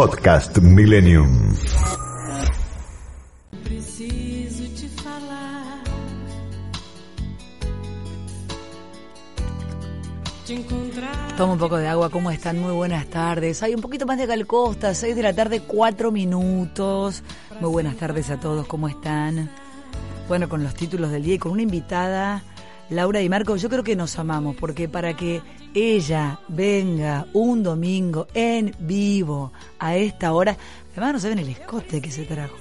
Podcast Millennium. Toma un poco de agua, ¿cómo están? Muy buenas tardes. Hay un poquito más de Calcosta, 6 de la tarde, 4 minutos. Muy buenas tardes a todos, ¿cómo están? Bueno, con los títulos del día y con una invitada, Laura y Marco, yo creo que nos amamos, porque para que ella venga un domingo en vivo a esta hora, además no saben el escote que se trajo.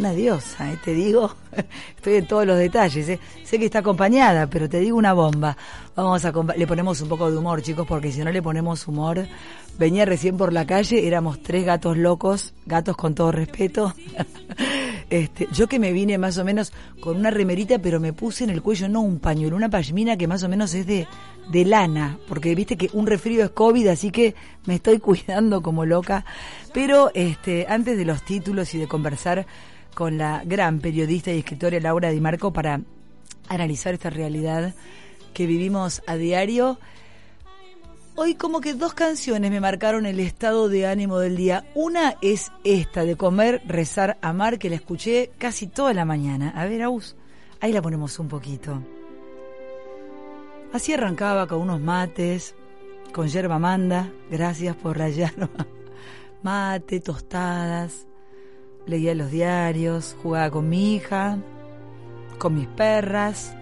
Una diosa, ¿eh? te digo, estoy en todos los detalles. ¿eh? Sé que está acompañada, pero te digo una bomba. Vamos a le ponemos un poco de humor, chicos, porque si no le ponemos humor, venía recién por la calle, éramos tres gatos locos, gatos con todo respeto. Este, yo que me vine más o menos con una remerita, pero me puse en el cuello no un pañuelo, una pashmina que más o menos es de, de lana, porque viste que un resfrío es COVID, así que me estoy cuidando como loca. Pero este, antes de los títulos y de conversar con la gran periodista y escritora Laura Di Marco para analizar esta realidad que vivimos a diario. Hoy como que dos canciones me marcaron el estado de ánimo del día. Una es esta de comer, rezar, amar, que la escuché casi toda la mañana. A ver, Aus, ahí la ponemos un poquito. Así arrancaba con unos mates, con yerba manda, gracias por la yerba. Mate, tostadas, leía los diarios, jugaba con mi hija, con mis perras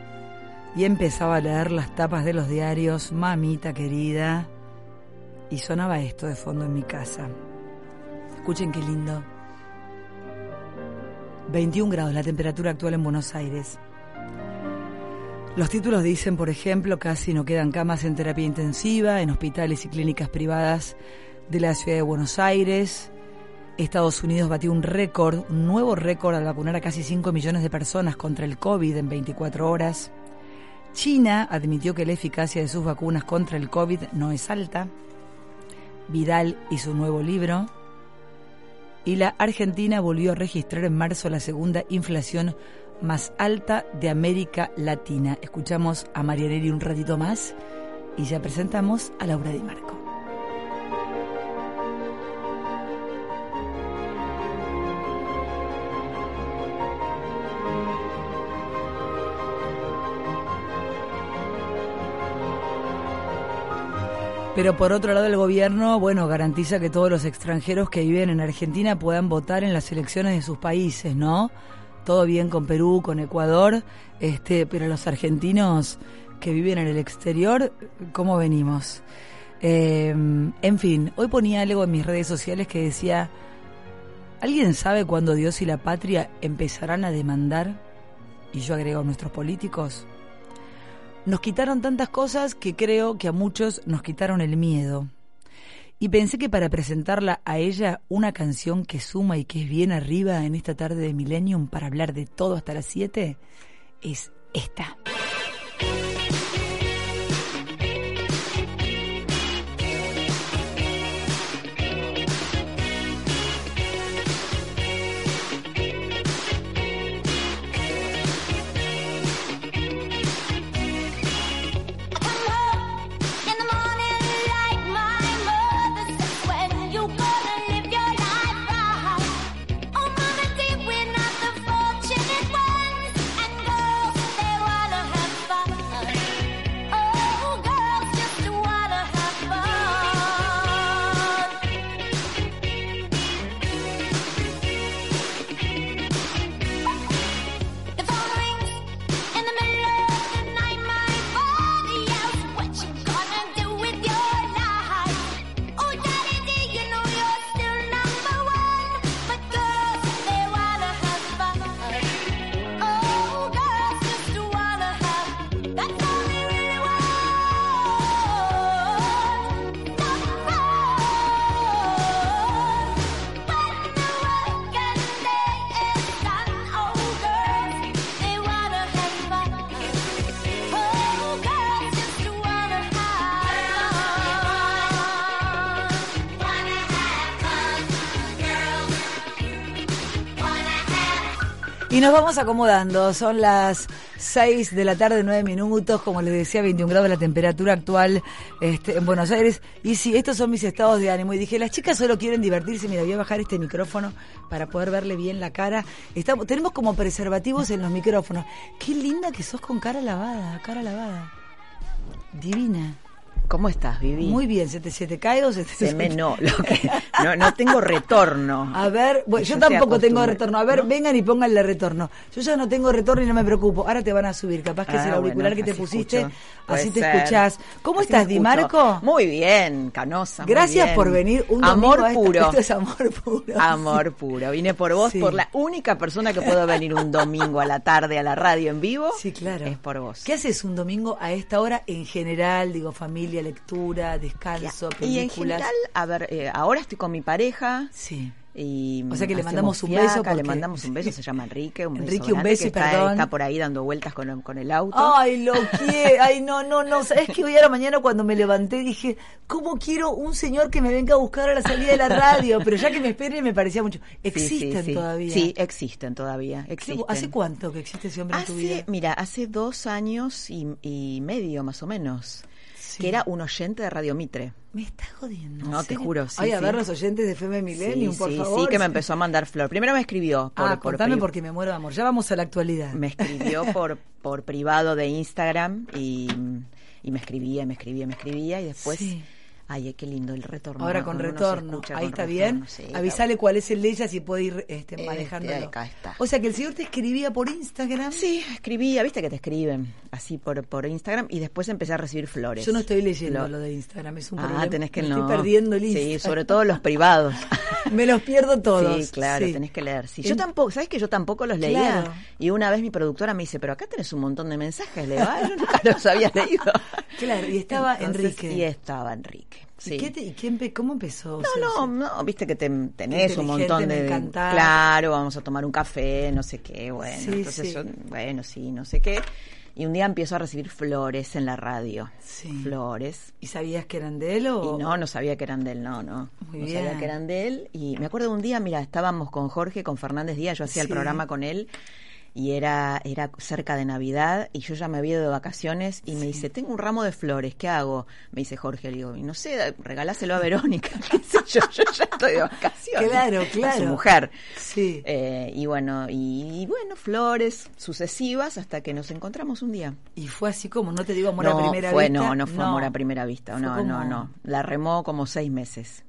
y empezaba a leer las tapas de los diarios, mamita querida, y sonaba esto de fondo en mi casa. Escuchen qué lindo. 21 grados la temperatura actual en Buenos Aires. Los títulos dicen, por ejemplo, casi no quedan camas en terapia intensiva en hospitales y clínicas privadas de la ciudad de Buenos Aires. Estados Unidos batió un récord, un nuevo récord al vacunar a casi 5 millones de personas contra el COVID en 24 horas. China admitió que la eficacia de sus vacunas contra el COVID no es alta. Vidal y su nuevo libro. Y la Argentina volvió a registrar en marzo la segunda inflación más alta de América Latina. Escuchamos a Marianelli un ratito más y ya presentamos a Laura Di Marco. Pero por otro lado el gobierno, bueno, garantiza que todos los extranjeros que viven en Argentina puedan votar en las elecciones de sus países, ¿no? Todo bien con Perú, con Ecuador, este, pero los argentinos que viven en el exterior, ¿cómo venimos? Em, en fin, hoy ponía algo en mis redes sociales que decía, ¿alguien sabe cuándo Dios y la patria empezarán a demandar? Y yo agrego, nuestros políticos, nos quitaron tantas cosas que creo que a muchos nos quitaron el miedo. Y pensé que para presentarla a ella una canción que suma y que es bien arriba en esta tarde de Millennium para hablar de todo hasta las 7 es esta. Y nos vamos acomodando. Son las 6 de la tarde, 9 minutos, como les decía, 21 grados la temperatura actual este, en Buenos Aires. Y sí, estos son mis estados de ánimo. Y dije, las chicas solo quieren divertirse. Mira, voy a bajar este micrófono para poder verle bien la cara. Estamos, tenemos como preservativos en los micrófonos. Qué linda que sos con cara lavada, cara lavada. Divina. ¿Cómo estás, Vivi? Muy bien, ¿se te, se te cae o se te Se me no, lo que, no, no tengo retorno. A ver, bueno, yo, tampoco tengo retorno. A ver, vengan y pónganle retorno. Yo ya no tengo retorno y no me preocupo. Ahora te van a subir. Capaz que es el Ah, auricular bueno, que te pusiste, escucho. así Puede te ser. escuchás. ¿Cómo Así estás, Di. Marco? Muy bien, Canosa. Gracias bien. por venir un Amor domingo puro. Esto es amor puro. Amor puro. Vine por vos, Sí. por la única persona que puedo venir un domingo a la tarde a la radio en vivo. Sí, claro. Es por vos. ¿Qué haces un domingo a esta hora en general? Digo, familia, lectura, descanso, Y en películas. general, a ver, eh, ahora estoy con mi pareja. Sí. Y O sea que le mandamos un beso Le porque- mandamos un beso, se llama Enrique. Un Enrique, beso un beso que está, perdón. está por ahí dando vueltas con, con el auto. Ay, lo quiero. Ay, no, no, no. ¿Sabes que hoy a la mañana cuando me levanté dije, ¿cómo quiero un señor que me venga a buscar a la salida de la radio? Pero ya que me espere me parecía mucho. Sí, sí, ¿Existen sí. todavía? Sí, existen todavía. ¿Qué- Existen. ¿Hace cuánto que existe ese hombre en tu vida? Mira, hace dos años y, y medio más o menos, Sí. que era un oyente de Radio Mitre. Me estás jodiendo. ¿en No, te juro, sí, Ay, a sí. ver los oyentes de FM Millennium, sí, por sí, favor. sí, que me empezó a mandar flor. Primero me escribió por, ah, por contame pri- porque me muero de amor. Ya vamos a la actualidad. me escribió por por privado de Instagram y, y me escribía, me escribía, me escribía y después Sí. Ay, qué lindo el retorno. Ahora con retorno. Ahí con está retorno, bien. sí, Avisale cuál es el de ella si puede ir este, Este, manejándolo. acá está. O sea que el señor te escribía por Instagram. Sí, escribía, viste que te escriben así por, por Instagram y después empecé a recibir flores. Yo no estoy leyendo Lo- lo de Instagram, es un Ah, problema. tenés que Me no. Estoy perdiendo el Sí, Instagram. sobre todo los privados. Me los pierdo todos. Sí, claro, sí. tenés que leer. Sí, yo En- tampoco, ¿sabes que yo tampoco los leía? Claro. Y una vez mi productora me dice, pero acá tenés un montón de mensajes, le digo, "Ah, yo nunca los había leído. Claro, y estaba Entonces, Enrique. Y estaba Enrique. ¿Y, Sí. qué te- y quién pe- cómo empezó? O sea, No, no, no, viste que te, tenés un montón de... Claro, vamos a tomar un café, no sé qué, bueno. Sí, entonces sí. yo, bueno, sí, no sé qué. Y un día empiezo a recibir flores en la radio. Sí. Flores. ¿Y sabías que eran de él o...? Y no, no sabía que eran de él, no, no. Muy no bien. sabía que eran de él. Y me acuerdo de un día, mira, estábamos con Jorge, con Fernández Díaz, yo hacía el programa con él. Y era, era cerca de Navidad y yo ya me había ido de vacaciones y me dice, tengo un ramo de flores, ¿qué hago? Me dice Jorge, le digo, y no sé, regaláselo a Verónica, qué sé yo, yo ya estoy de vacaciones. Claro, A su claro. mujer. Sí. Eh, y bueno, y, y bueno, flores sucesivas hasta que nos encontramos un día. Y fue así como, no te digo amor no, a primera fue, vista. No, no fue amor a primera vista. No, como- no, no. La remó como seis meses.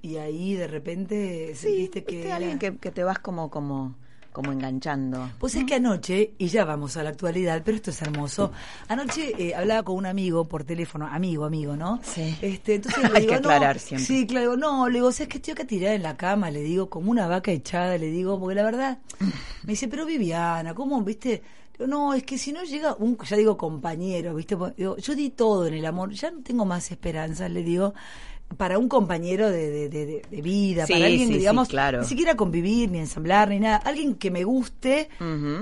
Y ahí de repente Sí, sentiste que... era- alguien que, que te vas como, como, como enganchando. Pues es que anoche, y ya vamos a la actualidad, pero esto es hermoso. Anoche eh, hablaba con un amigo por teléfono, amigo, amigo, ¿no? Sí. Este, entonces le Hay digo, que no, aclarar siempre. Sí, claro, no, le digo, ¿sabes que estoy acá tirada en la cama? Le digo, como una vaca echada, le digo, porque la verdad, me dice, pero Viviana, ¿cómo, viste? Digo, no, es que si no llega un, ya digo, compañero, ¿viste? Digo, yo di todo en el amor, ya no tengo más esperanzas, le digo, para un compañero de, de, de- vida, Sí, para alguien sí, digamos, claro. ni siquiera convivir, ni ensamblar, ni nada, alguien que me guste,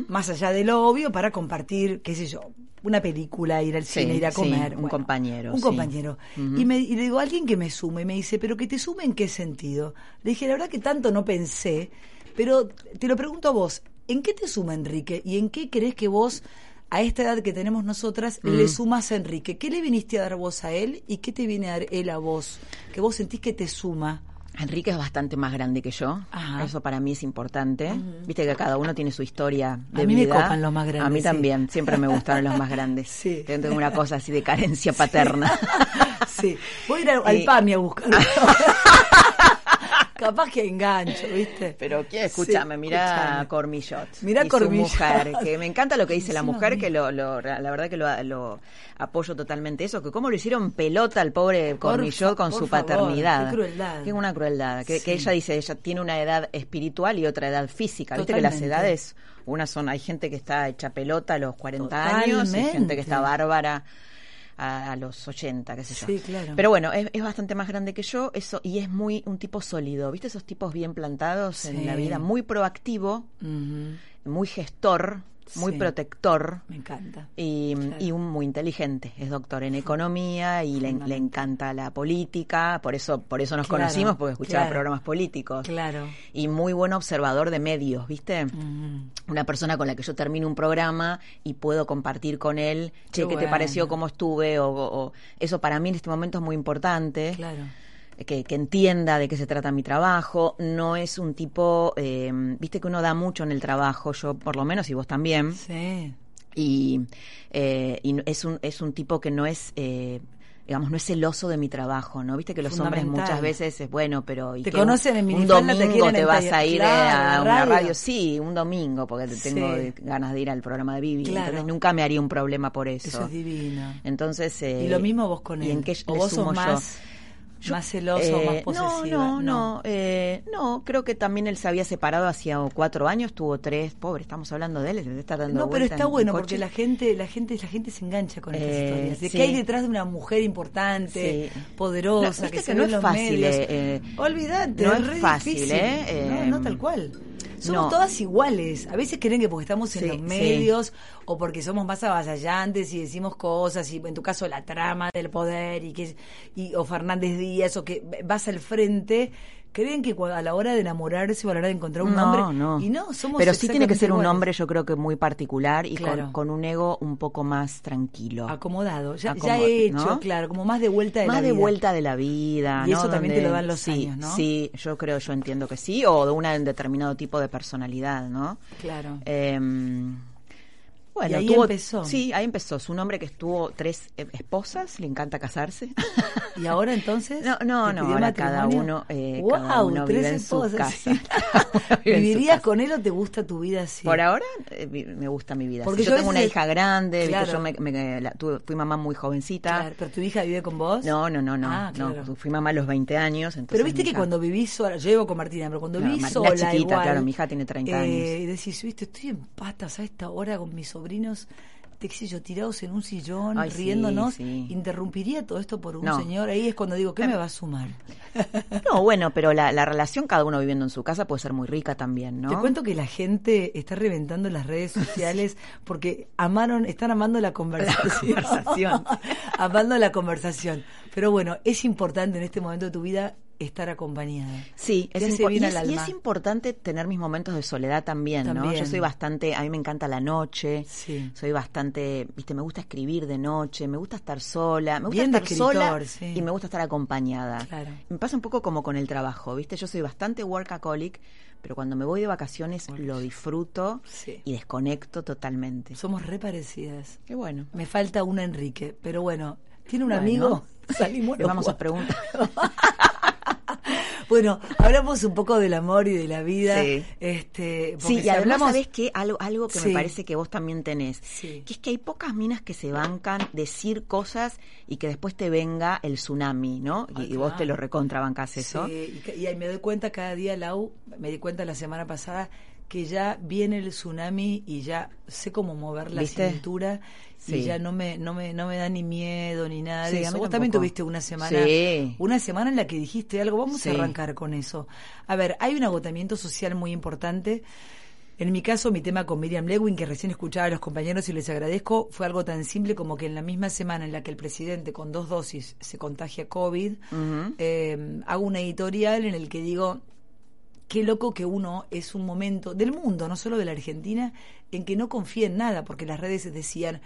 más allá de lo obvio, para compartir, qué sé yo, una película, ir al cine, ir a comer. un compañero, Un compañero. Y, me, y le digo, alguien que me sume, y me dice, ¿pero que te sume en qué sentido? Le dije, la verdad que tanto no pensé, pero te lo pregunto a vos, ¿en qué te suma Enrique? ¿Y en qué crees que vos, a esta edad que tenemos nosotras, le sumas a Enrique? ¿Qué le viniste a dar vos a él y qué te viene a dar él a vos? Que vos sentís que te suma. Enrique es bastante más grande que yo. Ajá. Eso para mí es importante. Viste que cada uno tiene su historia de A mí me vida. copan los más grandes, A mí sí. también. Siempre me gustaron los más grandes. Sí. Tengo una cosa así de carencia paterna. sí. Voy a ir al, al PAMI a buscar. Capaz que engancho, ¿viste? Pero ¿quién? Escúchame, Sí, mira Cormillot. Mirá y Cormillot. Su mujer, que me encanta lo que dice la mujer, que lo, lo- la verdad que lo, lo apoyo totalmente eso, que cómo lo hicieron pelota al pobre Cormillot con su favor, paternidad. qué crueldad. Que una crueldad. Que, Sí. que ella dice, ella tiene una edad espiritual y otra edad física. Viste que las edades, unas son, hay gente que está hecha pelota a los 40 años y gente que está bárbara a, a los 80, qué sé yo. Sí, claro. Pero bueno, es, es bastante más grande que yo, eso, y es muy un tipo sólido. ¿Viste esos tipos bien plantados Sí. en la vida? Muy proactivo, muy gestor. Muy Sí. protector. Me encanta. Y, Claro. y un muy inteligente, es doctor en economía y le, le encanta la política, por eso por eso nos Claro, conocimos porque escuchaba claro. programas políticos. Claro. Y muy buen observador de medios, ¿viste? Una persona con la que yo termino un programa y puedo compartir con él, che, Qué ¿qué te pareció? ¿Cómo estuve? O, o- o- eso para mí en este momento es muy importante Claro. Que, que entienda de qué se trata mi trabajo. No es un tipo, eh, viste que uno da mucho en el trabajo, yo por lo menos y vos también. Sí. Y, eh, y es, un, es un tipo que no es... eh, digamos, no es celoso de mi trabajo, ¿no? Viste que los hombres muchas veces es bueno, pero... ¿y Te conocen en Un te domingo te en vas a ir Claro, a una radio. radio, sí, un domingo, porque te tengo Sí. ganas de ir al programa de Vivi, Claro. entonces nunca me haría un problema por eso. Eso es divino. Entonces, eh, y lo mismo vos con él. ¿Y en qué o vos sos sumo yo? Más, Yo- más celoso, eh, más posesiva. No, no, no, eh, no, creo que también él se había separado hacía cuatro años, tuvo tres, pobre, estamos hablando de él, se estar dando No, pero está en bueno porque la gente, la gente, la gente se engancha con estas Eh, historias. De sí. que hay detrás de una mujer importante, Sí. poderosa, No, que, que se no es fácil, eh, Olvídate, no es fácil, difícil. eh, no, no tal cual. Somos no. todas iguales. A veces creen que porque estamos en Sí, los sí. medios o porque somos más avasallantes y decimos cosas y en tu caso la trama del poder y que y o Fernández Díaz o que vas al frente creen que a la hora de enamorarse o a la hora de encontrar un no, hombre no. y no somos Pero sí tiene que ser un hombre, yo creo que muy particular y Claro. con, con un ego un poco más tranquilo. acomodado, ya, ya he hecho, ¿no? claro, como más de vuelta de más la de vida. vuelta de la vida. Y eso también te lo dan los sí, años, ¿no? Sí, yo creo, yo entiendo que sí, o de una- un determinado tipo de personalidad, ¿no? Claro. Eh, bueno, Y ahí tuvo- empezó. Sí, ahí empezó. Es un hombre que estuvo tres eh, esposas, le encanta casarse. ¿Y ahora entonces? No, no, ¿Te no, ahora cada uno, eh, Wow, cada uno tres vive en su esposas, casa. sí. Su ¿Vivirías con él o te gusta tu vida así? Por ahora eh, me gusta mi vida. Porque yo tengo una hija grande, ¿viste? Claro. yo me, me- la- tuve- fui mamá muy jovencita. Claro, ¿Pero tu hija vive con vos? No, no, no, no, Ah, no. claro. Fui mamá a los 20 años. Entonces Pero viste mi que hija- cuando vivís sola, yo vivo con Martina, pero cuando Claro, vivís sola chiquita, igual, claro, mi hija tiene 30 años. eh, Y decís, viste, estoy en patas a esta hora con mis sobrinos, te qué sé yo, tirados en un sillón, Ay, riéndonos, sí. interrumpiría todo esto por un No. señor, ahí es cuando digo, ¿qué me va a sumar? No, bueno, pero la, la relación cada uno viviendo en su casa puede ser muy rica también, ¿no? Te cuento que la gente está reventando las redes sociales porque amaron, están amando la conversación. conversación. amando la conversación. Pero bueno, es importante en este momento de tu vida estar acompañada. Sí, es impo- y, es, y es importante tener mis momentos de soledad también, ¿no? Yo soy bastante, a mí me encanta la noche, Sí. soy bastante, viste, me gusta escribir de noche, me gusta estar sola, me gusta Bien estar sola escritor, sí. y me gusta estar acompañada. Claro. Me pasa un poco como con el trabajo, viste, yo soy bastante workaholic, pero cuando me voy de vacaciones lo disfruto Sí. y desconecto totalmente. Somos re parecidas. Qué bueno. Me falta una Enrique, pero bueno, ¿tiene un Bueno, amigo? Salimos Le vamos a preguntar. Bueno, hablamos un poco del amor y de la vida. Sí. Este, porque Sí, y si además, hablamos- ¿sabes qué? Algo, algo que Sí. me parece que vos también tenés. Sí. Que es que hay pocas minas que se bancan decir cosas y que después te venga el tsunami, ¿no? Y, y vos te lo recontrabancás eso. Sí, y, y ahí me doy cuenta cada día, Lau, me di cuenta la semana pasada que ya viene el tsunami y ya sé cómo mover la ¿Viste? cintura y Sí. ya no me, no me, no me da ni miedo ni nada Sí, de eso. Vos también tuviste una semana, Sí. una semana en la que dijiste algo, vamos a arrancar con eso. A ver, hay un agotamiento social muy importante. En mi caso, mi tema con Miriam Lewin, que recién escuchaba a los compañeros y les agradezco, fue algo tan simple como que en la misma semana en la que el presidente con dos dosis se contagia COVID, eh, hago una editorial en el que digo, qué loco que uno es un momento del mundo, no solo de la Argentina, en que no confía en nada, porque las redes decían,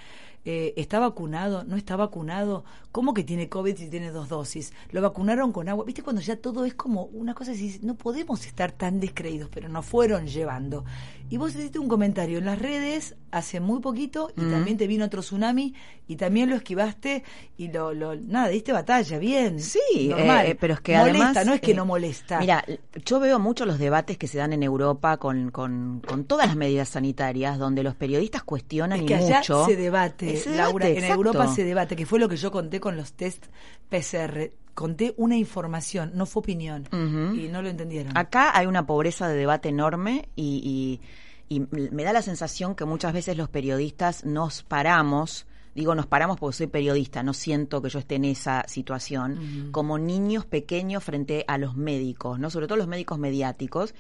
eh, ¿está vacunado? ¿No está vacunado? ¿Cómo que tiene COVID si tiene dos dosis? ¿Lo vacunaron con agua? ¿Viste cuando ya todo es como una cosa así? No podemos estar tan descreídos, pero nos fueron llevando. Y vos hiciste un comentario en las redes hace muy poquito y también te vino otro tsunami y también lo esquivaste y lo, lo nada, diste batalla, bien. Sí, normal. eh, pero es que molesta, además... no es que eh, no molesta. Mira, yo veo mucho los debates que se dan en Europa con, con, con todas las medidas sanitarias, donde los periodistas cuestionan Es y allá mucho. se debate, se Laura. debate, en exacto. Europa se debate, que fue lo que yo conté con los test PCR. Conté una información, no fue opinión. Y no lo entendieron. Acá hay una pobreza de debate enorme y, y- y me da la sensación que muchas veces los periodistas nos paramos digo nos paramos porque soy periodista, no siento que yo esté en esa situación, como niños pequeños frente a los médicos, ¿no? Sobre todo los médicos mediáticos,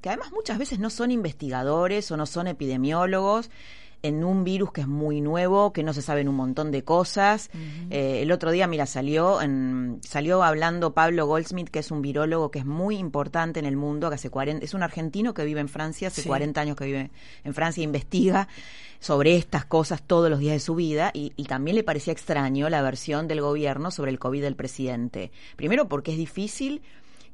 que además muchas veces no son investigadores o no son epidemiólogos, en un virus que es muy nuevo, que no se saben un montón de cosas. Eh, el otro día, mira, salió en, salió hablando Pablo Goldsmith, que es un virólogo que es muy importante en el mundo, que hace 40, es un argentino que vive en Francia, hace 40 años que vive en Francia investiga sobre estas cosas todos los días de su vida y, y también le parecía extraño la versión del gobierno sobre el COVID del presidente. Primero porque es difícil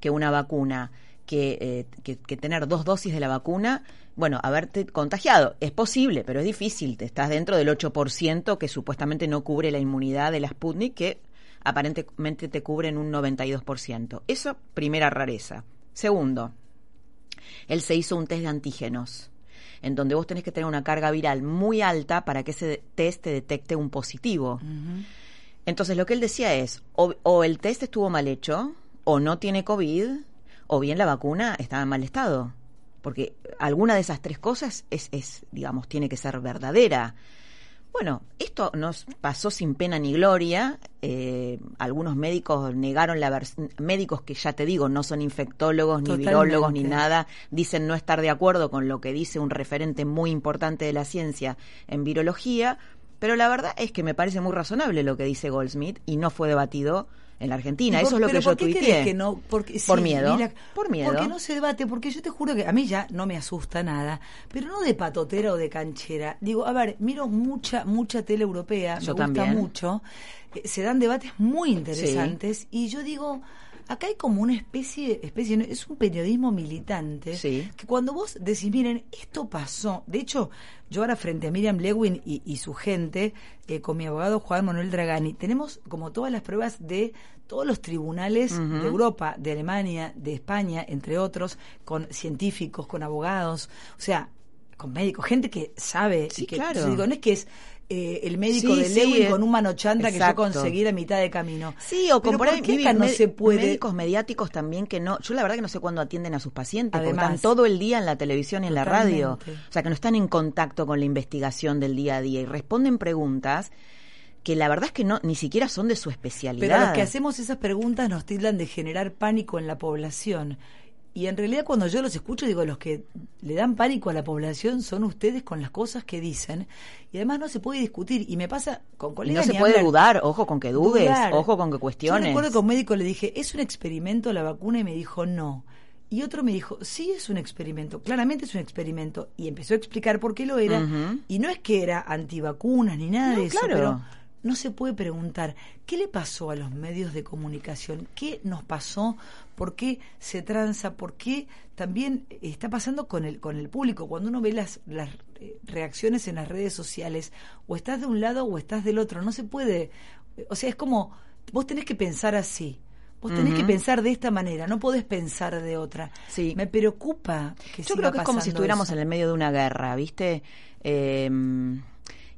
que una vacuna eh, que, que, tener dos dosis de la vacuna, bueno, haberte contagiado. Es posible, pero es difícil. Te estás dentro del 8% que supuestamente no cubre la inmunidad de la Sputnik, que aparentemente te cubre en un 92%. Eso, primera rareza. Segundo, él se hizo un test de antígenos, en donde vos tenés que tener una carga viral muy alta para que ese test te detecte un positivo. Entonces, lo que él decía es, o, o el test estuvo mal hecho, o no tiene COVID, o bien la vacuna está en mal estado. Porque alguna de esas tres cosas es, es digamos, tiene que ser verdadera. Bueno, esto nos pasó sin pena ni gloria. Eh, algunos médicos negaron la versión, médicos que ya te digo no son infectólogos ni virólogos ni nada, dicen no estar de acuerdo con lo que dice un referente muy importante de la ciencia en virología, pero la verdad es que me parece muy razonable lo que dice Goldsmith y no fue debatido en la Argentina. Eso es lo que yo tuiteé. Que no? Porque, por miedo. por miedo. Porque no se debate, porque yo te juro que a mí ya no me asusta nada, pero no de patotera o de canchera. Digo, a ver, miro mucha, mucha tele europea, me gusta mucho. Eh, se dan debates muy interesantes y yo digo, acá hay como una especie, especie es un periodismo militante, que cuando vos decís, miren, esto pasó, de hecho, yo ahora frente a Miriam Lewin y, su gente, eh, con mi abogado Juan Manuel Dragani, tenemos como todas las pruebas de todos los tribunales de Europa, de Alemania, de España, entre otros, con científicos, con abogados, o sea, con médicos, gente que sabe sí, que claro. digo, no es que es eh, el médico de Lewin con un manochanta que yo conseguí a mitad de camino. Sí, o por ahí no se puede? médicos mediáticos también que no, yo la verdad que no sé cuándo atienden a sus pacientes, porque están todo el día en la televisión y en la radio, o sea que no están en contacto con la investigación del día a día y responden preguntas que la verdad es que no ni siquiera son de su especialidad. Pero los que hacemos esas preguntas nos tildan de generar pánico en la población. Y en realidad cuando yo los escucho digo, los que le dan pánico a la población son ustedes con las cosas que dicen. Y además no se puede discutir. Y me pasa con colegas... no se puede dudar, ojo con que dudes, ojo con que cuestiones. Yo recuerdo que a un médico le dije, ¿es un experimento la vacuna? Y me dijo, no. Y otro me dijo, sí es un experimento, claramente es un experimento. Y empezó a explicar por qué lo era. Y no es que era antivacunas ni nada de eso, pero no se puede preguntar qué le pasó a los medios de comunicación, qué nos pasó, por qué se tranza, por qué también está pasando con el con el público. Cuando uno ve las, las eh, reacciones en las redes sociales, o estás de un lado o estás del otro, no se puede, o sea, es como vos tenés que pensar así. Vos tenés que pensar de esta manera, no podés pensar de otra. Sí. Me preocupa que Yo creo que es como si estuviéramos en el medio de una guerra, ¿viste? Eh,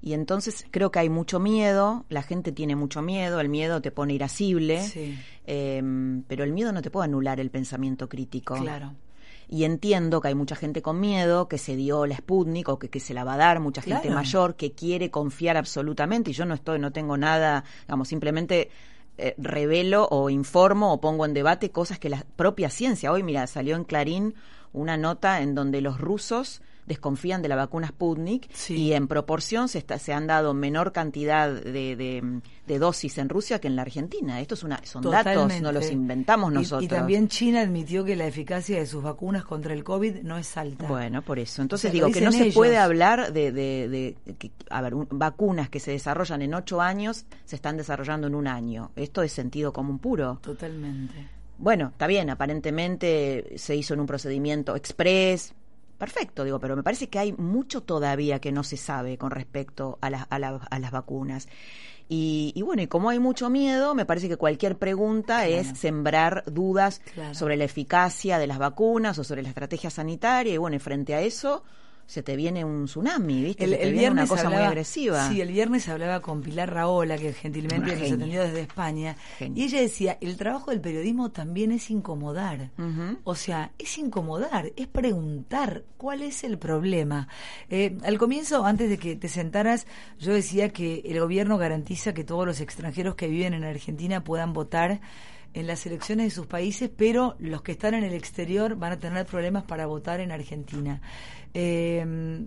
y entonces creo que hay mucho miedo, la gente tiene mucho miedo, el miedo te pone irascible, em, pero el miedo no te puede anular el pensamiento crítico. Claro. Y entiendo que hay mucha gente con miedo, que se dio la Sputnik o que, que se la va a dar, mucha gente mayor que quiere confiar absolutamente, y yo no estoy, no tengo nada, digamos, simplemente eh, revelo o informo o pongo en debate cosas que la propia ciencia, hoy mira, salió en Clarín una nota en donde los rusos desconfían de la vacuna Sputnik y en proporción se, está, se han dado menor cantidad de, de, dosis en Rusia que en la Argentina. Estos una, son datos, no los inventamos nosotros. Y, también China admitió que la eficacia de sus vacunas contra el COVID no es alta. Bueno, por eso. Entonces digo que no se puede hablar de, de, a ver, vacunas que se desarrollan en ocho años se están desarrollando en un año. Esto es sentido común puro. Totalmente. Bueno, está bien, aparentemente se hizo en un procedimiento express, perfecto, digo, pero me parece que hay mucho todavía que no se sabe con respecto a, a, las vacunas. Y, bueno, y como hay mucho miedo, me parece que cualquier pregunta es sembrar dudas sobre la eficacia de las vacunas o sobre la estrategia sanitaria. Y bueno, y frente a eso, se te viene un tsunami, ¿viste? El, Se te el viene viernes una cosa hablaba, muy agresiva. Sí, el viernes hablaba con Pilar Raola, que gentilmente Una nos genia. atendió desde España, Genia. y ella decía, el trabajo del periodismo también es incomodar. O sea, es incomodar, es preguntar cuál es el problema. Eh, al comienzo, antes de que te sentaras, yo decía que el gobierno garantiza que todos los extranjeros que viven en Argentina puedan votar en las elecciones de sus países, pero los que están en el exterior van a tener problemas para votar en Argentina. Eh,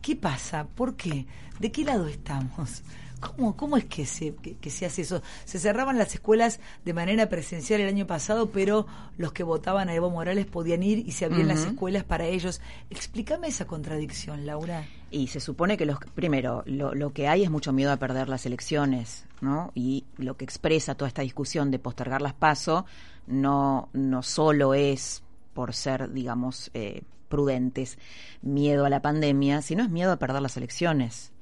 ¿Qué pasa? ¿Por qué? ¿De qué lado estamos? ¿Cómo, cómo es que se, que, que se hace eso? Se cerraban las escuelas de manera presencial el año pasado, pero los que votaban a Evo Morales podían ir y se abrían las escuelas para ellos. Explícame esa contradicción, Laura. Y se supone que los primero lo, lo que hay es mucho miedo a perder las elecciones, ¿no? Y lo que expresa toda esta discusión de postergar las paso no no solo es por ser, digamos, eh, prudentes, miedo a la pandemia, sino es miedo a perder las elecciones.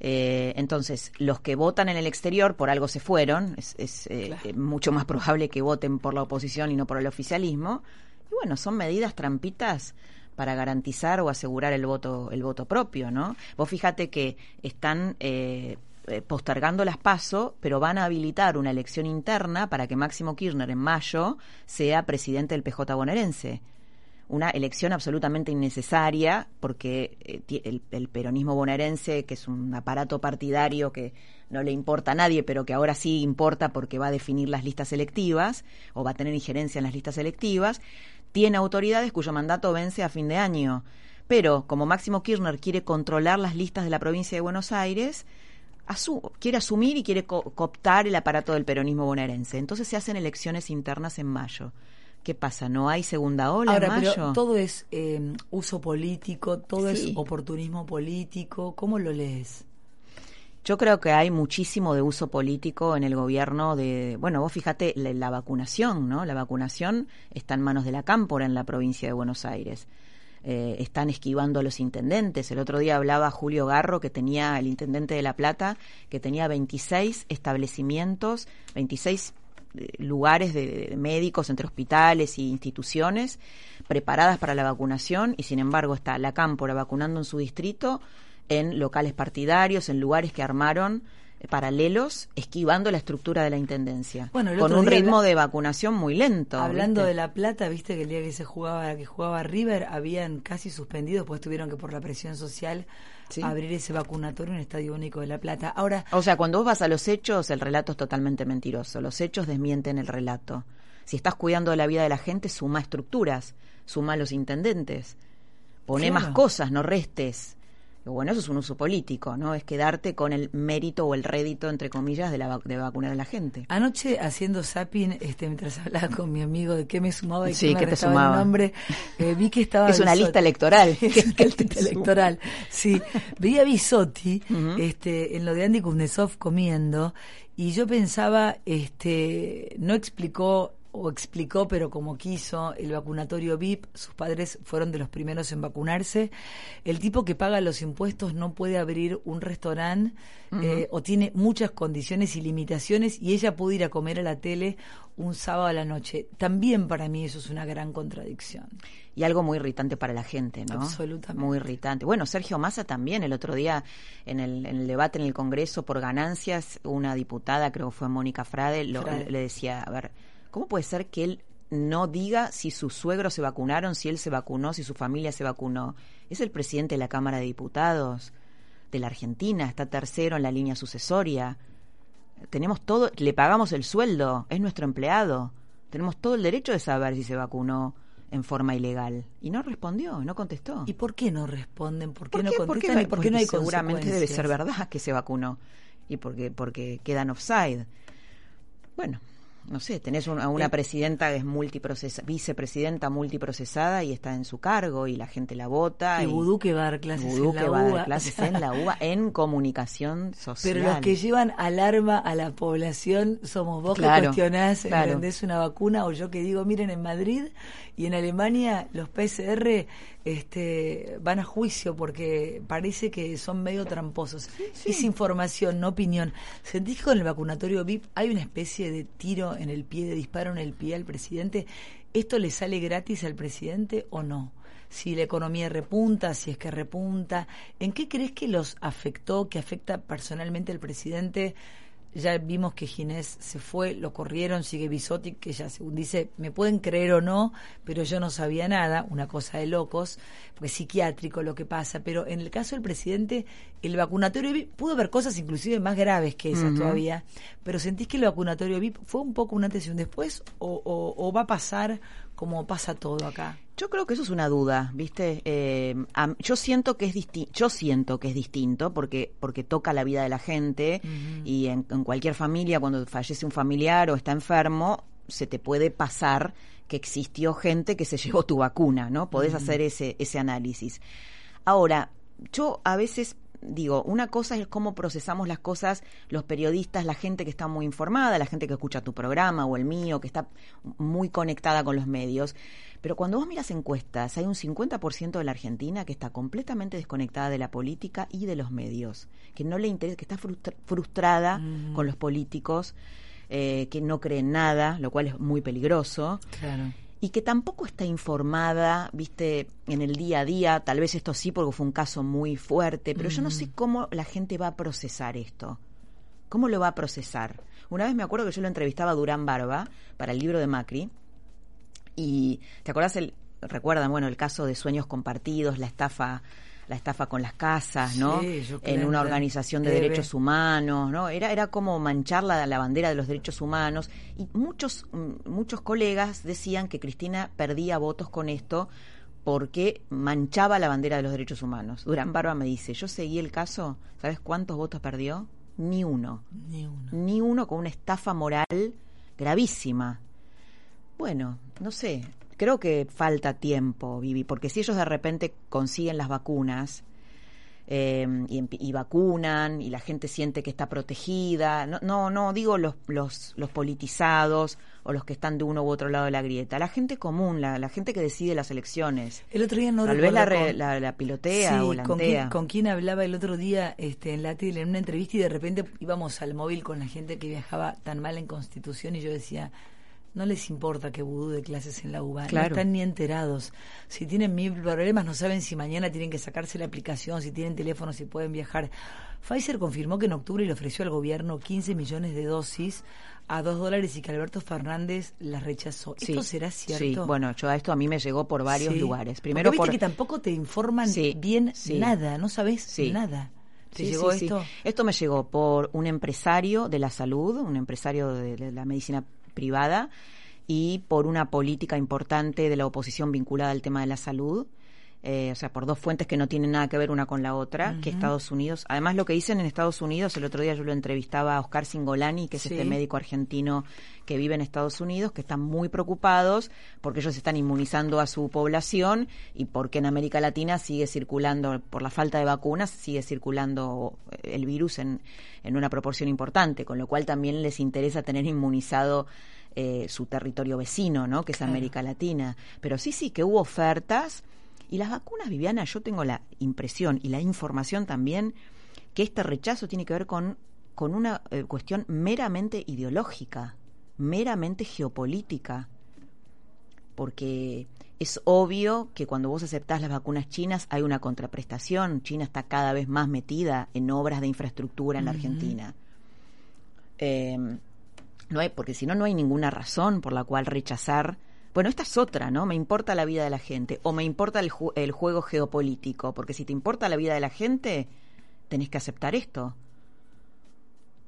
Eh, entonces, los que votan en el exterior por algo se fueron, es, es, eh, Claro. eh, mucho más probable que voten por la oposición y no por el oficialismo. Y bueno, son medidas trampitas para garantizar o asegurar el voto el voto propio, ¿no? Vos fíjate que están eh, eh, postergando las PASO, pero van a habilitar una elección interna para que Máximo Kirchner en mayo sea presidente del PJ bonaerense una elección absolutamente innecesaria porque eh, el, el peronismo bonaerense, que es un aparato partidario que no le importa a nadie, pero que ahora sí importa porque va a definir las listas selectivas o va a tener injerencia en las listas selectivas, tiene autoridades cuyo mandato vence a fin de año. Pero como Máximo Kirchner quiere controlar las listas de la provincia de Buenos Aires, quiere asumir y quiere co- cooptar el aparato del peronismo bonaerense. Entonces se hacen elecciones internas en mayo. ¿Qué pasa? ¿No hay segunda ola Ahora, en mayo? pero todo es eh, uso político, todo Sí. es oportunismo político. ¿Cómo lo lees? Yo creo que hay muchísimo de uso político en el gobierno de, bueno, vos fíjate la, la vacunación, ¿no? La vacunación está en manos de la Cámpora en la provincia de Buenos Aires. Eh, están esquivando a los intendentes. El otro día hablaba Julio Garro, que tenía, el intendente de La Plata, que tenía 26 establecimientos, 26 eh, lugares de, médicos entre hospitales y instituciones preparadas para la vacunación y sin embargo está la Cámpora vacunando en su distrito en locales partidarios, en lugares que armaron eh, paralelos, esquivando la estructura de la intendencia, Bueno, con un ritmo habla- de vacunación muy lento. Hablando ¿viste? de La Plata, viste que el día que se jugaba, que jugaba River, habían casi suspendido, pues tuvieron que por la presión social Sí. abrir ese vacunatorio en el Estadio Único de La Plata. Ahora, O sea, cuando vos vas a los hechos, el relato es totalmente mentiroso. Los hechos desmienten el relato. Si estás cuidando de la vida de la gente, suma estructuras, suma a los intendentes, pone Claro. más cosas, no restes. Bueno, eso es un uso político, ¿no? Es quedarte con el mérito o el rédito, entre comillas, de, la, vac- de vacunar a la gente. anoche haciendo zapping, este, mientras hablaba con mi amigo de qué me sumaba y Sí, qué me ¿qué te restaba el sumaba? nombre, eh, vi que estaba... Es una lista electoral. es una ¿Qué te lista electoral, sí. Veía a Bisotti este, en lo de Andy Kuznetsov comiendo y yo pensaba, este, no explicó o explicó, pero como quiso, el vacunatorio VIP, sus padres fueron de los primeros en vacunarse. El tipo que paga los impuestos no puede abrir un restaurante eh, o tiene muchas condiciones y limitaciones y ella pudo ir a comer a la tele un sábado a la noche. También para mí eso es una gran contradicción. Y algo muy irritante para la gente, ¿no? Absolutamente. Muy irritante. Bueno, Sergio Massa también, el otro día en el, en el debate en el Congreso por ganancias, una diputada, creo que fue Mónica Frade, lo- Frade. le decía, a ver, ¿cómo puede ser que él no diga si sus suegros se vacunaron, si él se vacunó, si su familia se vacunó? Es el presidente de la Cámara de Diputados de la Argentina, está tercero en la línea sucesoria. Tenemos todo, le pagamos el sueldo, es nuestro empleado. Tenemos todo el derecho de saber si se vacunó en forma ilegal. Y no respondió, no contestó. ¿Y por qué no responden? ¿Por qué, ¿Por no qué? ¿Por contestan? qué? ¿Y por qué no hay seguramente debe ser verdad que se vacunó. Y porque, porque quedan offside. Bueno, no sé, tenés un- a una Eh. presidenta que es multiprocesa, vicepresidenta multiprocesada y está en su cargo y la gente la vota. Y Vudú que va a dar clases en la que va a dar clases en la UBA en comunicación social. Pero los que llevan alarma a la población somos vos Claro, que cuestionás, claro. ¿entendés una vacuna? O yo que digo, miren, en Madrid y en Alemania los PCR este, van a juicio porque parece que son medio tramposos. Es información, no opinión. ¿Sentís que con el vacunatorio VIP hay una especie de tiro en el pie, de disparo en el pie al presidente? ¿Esto le sale gratis al presidente o no? si la economía repunta, si es que repunta. ¿En qué crees que los afectó, que afecta personalmente al presidente? Ya vimos que Ginés se fue, lo corrieron, sigue Bisotti, que ya según dice, me pueden creer o no, pero yo no sabía nada, una cosa de locos, porque es psiquiátrico lo que pasa, pero en el caso del presidente, el vacunatorio VIP, pudo haber cosas inclusive más graves que esas todavía, pero ¿sentís que el vacunatorio VIP fue un poco un antes y un después o va a pasar como pasa todo acá? Yo creo que eso es una duda, ¿viste? Eh, yo siento que es distinto, yo siento que es distinto porque porque toca la vida de la gente y en, cualquier familia cuando fallece un familiar o está enfermo se te puede pasar que existió gente que se llevó tu vacuna, ¿no? Podés hacer ese ese análisis. Ahora, yo a veces digo, una cosa es cómo procesamos las cosas los periodistas, la gente que está muy informada, la gente que escucha tu programa o el mío, que está muy conectada con los medios. Pero cuando vos miras encuestas, hay un 50% de la Argentina que está completamente desconectada de la política y de los medios, que no le interesa, que está frustrada con los políticos, eh, que no cree en nada, lo cual es muy peligroso. Y que tampoco está informada, viste, en el día a día, tal vez esto sí, porque fue un caso muy fuerte, pero yo no sé cómo la gente va a procesar esto. ¿Cómo lo va a procesar? Una vez me acuerdo que yo lo entrevistaba a Durán Barba para el libro de Macri, y te acuerdas el recuerdan bueno el caso de sueños compartidos, la estafa la estafa con las casas, ¿no? en una organización de derechos humanos, ¿no? Era era como manchar la, la, bandera de los derechos humanos y muchos mm, muchos colegas decían que Cristina perdía votos con esto porque manchaba la bandera de los derechos humanos. Durán Barba me dice, yo seguí el caso, ¿sabes cuántos votos perdió? Ni uno. Ni uno. Ni uno con una estafa moral gravísima. Bueno, no sé, creo que falta tiempo, Vivi, porque si ellos de repente consiguen las vacunas eh, y, vacunan y la gente siente que está protegida, no, no, no digo los, los, los, politizados o los que están de uno u otro lado de la grieta, la gente común, la, gente que decide las elecciones. El otro día no Tal vez la, la, pilotea o la con con quién hablaba el otro día este, en la tele, en una entrevista y de repente íbamos al móvil con la gente que viajaba tan mal en Constitución y yo decía no les importa que vudú de clases en la UBA, no están ni enterados. Si tienen mil problemas, no saben si mañana tienen que sacarse la aplicación, si tienen teléfono, si pueden viajar. Pfizer confirmó que en octubre le ofreció al gobierno 15 millones de dosis a dos dólares y que Alberto Fernández las rechazó. ¿Esto será cierto? Sí, bueno, yo a esto a mí me llegó por varios lugares. Primero Porque viste que tampoco te informan bien nada, no sabes nada. ¿Te llegó esto? Esto me llegó por un empresario de la salud, un empresario de la medicina privada y por una política importante de la oposición vinculada al tema de la salud. Eh, o sea, por dos fuentes que no tienen nada que ver una con la otra, que Estados Unidos, además lo que dicen en Estados Unidos, el otro día yo lo entrevistaba a Oscar Singolani, que es este médico argentino que vive en Estados Unidos, que están muy preocupados porque ellos están inmunizando a su población y porque en América Latina sigue circulando, por la falta de vacunas, sigue circulando el virus en, en una proporción importante, con lo cual también les interesa tener inmunizado eh, su territorio vecino, ¿no? Que es América Latina. Pero sí, sí, que hubo ofertas. Y las vacunas, Viviana, yo tengo la impresión y la información también que este rechazo tiene que ver con, con una eh, cuestión meramente ideológica, meramente geopolítica. Porque es obvio que cuando vos aceptás las vacunas chinas hay una contraprestación. China está cada vez más metida en obras de infraestructura en la Argentina. Eh, no hay, porque si no, no hay ninguna razón por la cual rechazar. Bueno, esta es otra, ¿no? Me importa la vida de la gente o me importa el, el juego geopolítico, porque si te importa la vida de la gente, tenés que aceptar esto.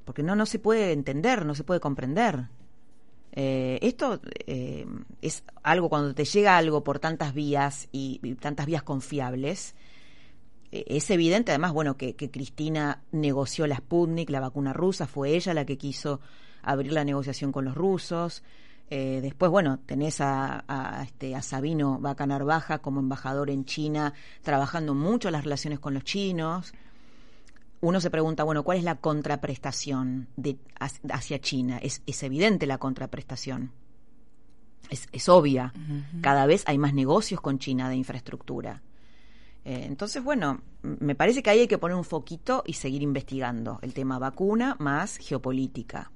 Porque no, no se puede entender, no se puede comprender. Eh, esto eh, es algo cuando te llega algo por tantas vías y, tantas vías confiables. Eh, es evidente, además, bueno, que, que, Cristina negoció la Sputnik, la vacuna rusa, fue ella la que quiso abrir la negociación con los rusos. Eh, después, bueno, tenés a, a, este, a Sabino Vaca Narvaja como embajador en China, trabajando mucho las relaciones con los chinos. Uno se pregunta, bueno, ¿cuál es la contraprestación de, hacia China? Es, es evidente la contraprestación. Es, es obvia. Cada vez hay más negocios con China de infraestructura. Eh, entonces, bueno, me parece que ahí hay que poner un foquito y seguir investigando el tema vacuna más geopolítica.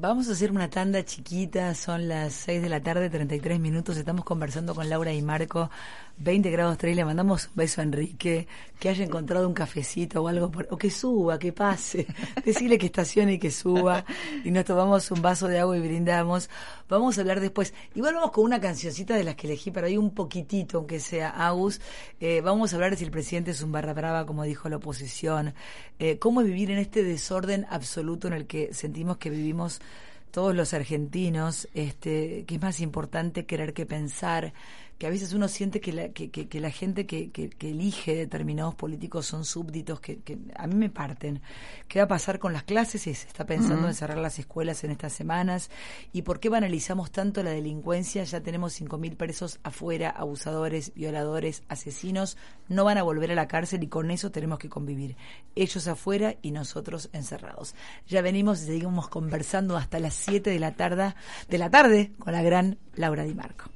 Vamos a hacer una tanda chiquita, son las 6 de la tarde, 33 minutos, estamos conversando con Laura y Marco, 20 grados 3, le mandamos un beso a Enrique, que haya encontrado un cafecito o algo, o que suba, que pase, decirle que estacione y que suba, y nos tomamos un vaso de agua y brindamos. Vamos a hablar después, igual vamos con una cancioncita de las que elegí, pero hay un poquitito, aunque sea Agus, eh, vamos a hablar de si el presidente es un barra brava, como dijo la oposición, eh, cómo vivir en este desorden absoluto en el que sentimos que vivimos todos los argentinos, este, que es más importante querer que pensar, que a veces uno siente que la, que, que, la gente que, que, elige determinados políticos son súbditos que, a mí me parten. ¿Qué va a pasar con las clases? Se está pensando en cerrar las escuelas en estas semanas. ¿Y por qué banalizamos tanto la delincuencia? Ya tenemos 5.000 presos afuera, abusadores, violadores, asesinos. No van a volver a la cárcel y con eso tenemos que convivir. Ellos afuera y nosotros encerrados. Ya venimos y seguimos conversando hasta las 7 de la tarde, de la tarde con la gran Laura Di Marco.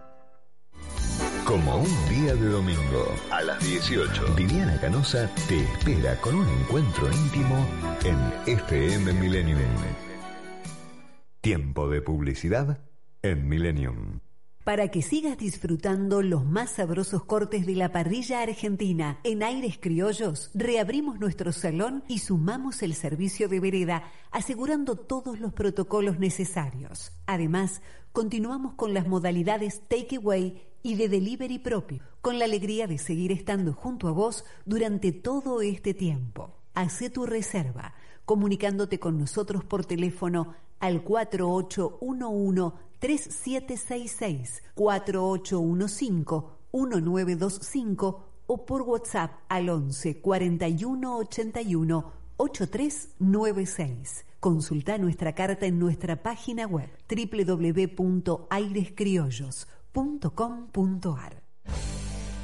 Como un día de domingo, a las 18, Viviana Canosa te espera con un encuentro íntimo en FM Millennium. Tiempo de publicidad en Millennium. Para que sigas disfrutando los más sabrosos cortes de la parrilla argentina en Aires Criollos, reabrimos nuestro salón y sumamos el servicio de vereda, asegurando todos los protocolos necesarios. Además, continuamos con las modalidades takeaway y de delivery propio, con la alegría de seguir estando junto a vos durante todo este tiempo. Hacé tu reserva comunicándote con nosotros por teléfono al 4811-3766, 4815-1925 o por WhatsApp al 11 41 81 8396. Consulta nuestra carta en nuestra página web www.airescriollos.com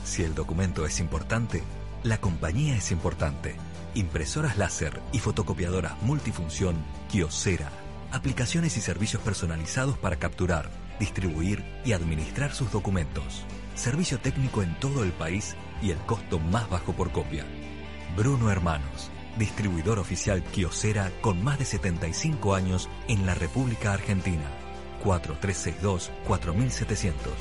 Si el documento es importante, la compañía es importante. Impresoras láser y fotocopiadoras multifunción Kiosera. Aplicaciones y servicios personalizados para capturar, distribuir y administrar sus documentos. Servicio técnico en todo el país y el costo más bajo por copia. Bruno Hermanos, distribuidor oficial Kiosera con más de 75 años en la República Argentina. 4362 4700.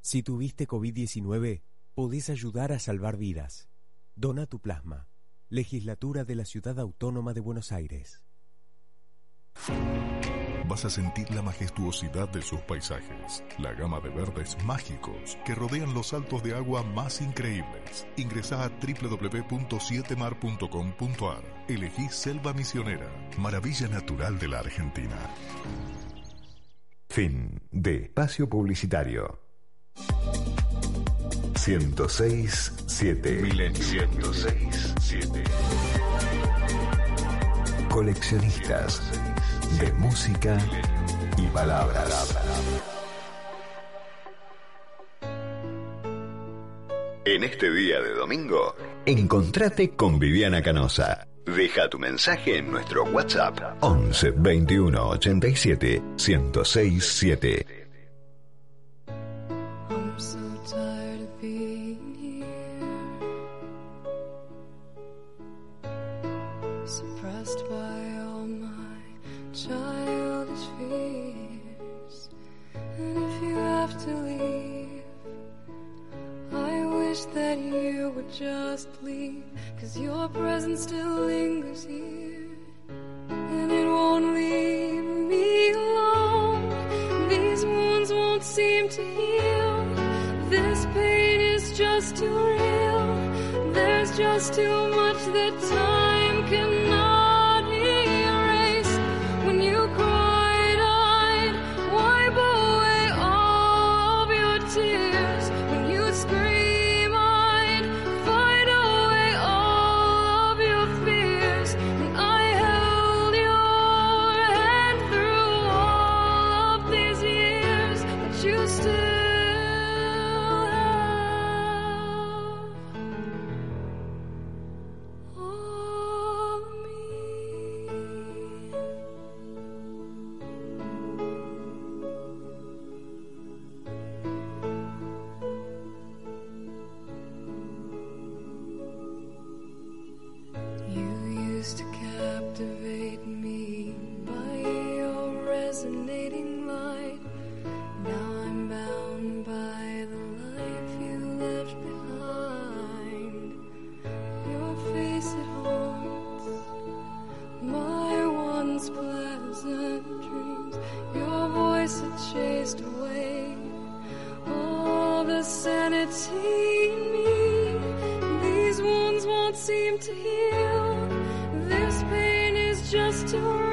Si tuviste COVID-19, podés ayudar a salvar vidas. Dona tu plasma. Legislatura de la Ciudad Autónoma de Buenos Aires. Vas a sentir la majestuosidad de sus paisajes, la gama de verdes mágicos que rodean los saltos de agua más increíbles. Ingresa a www.sietemar.com.ar. Elegí Selva Misionera, maravilla natural de la Argentina. Fin de espacio publicitario. 106 7 106 7 Coleccionistas de música y palabras. En este día de domingo, encontrate con Viviana Canosa. Deja tu mensaje en nuestro WhatsApp 11 21 87 and dreams. Your voice had chased away all the sanity in me. These wounds won't seem to heal. This pain is just a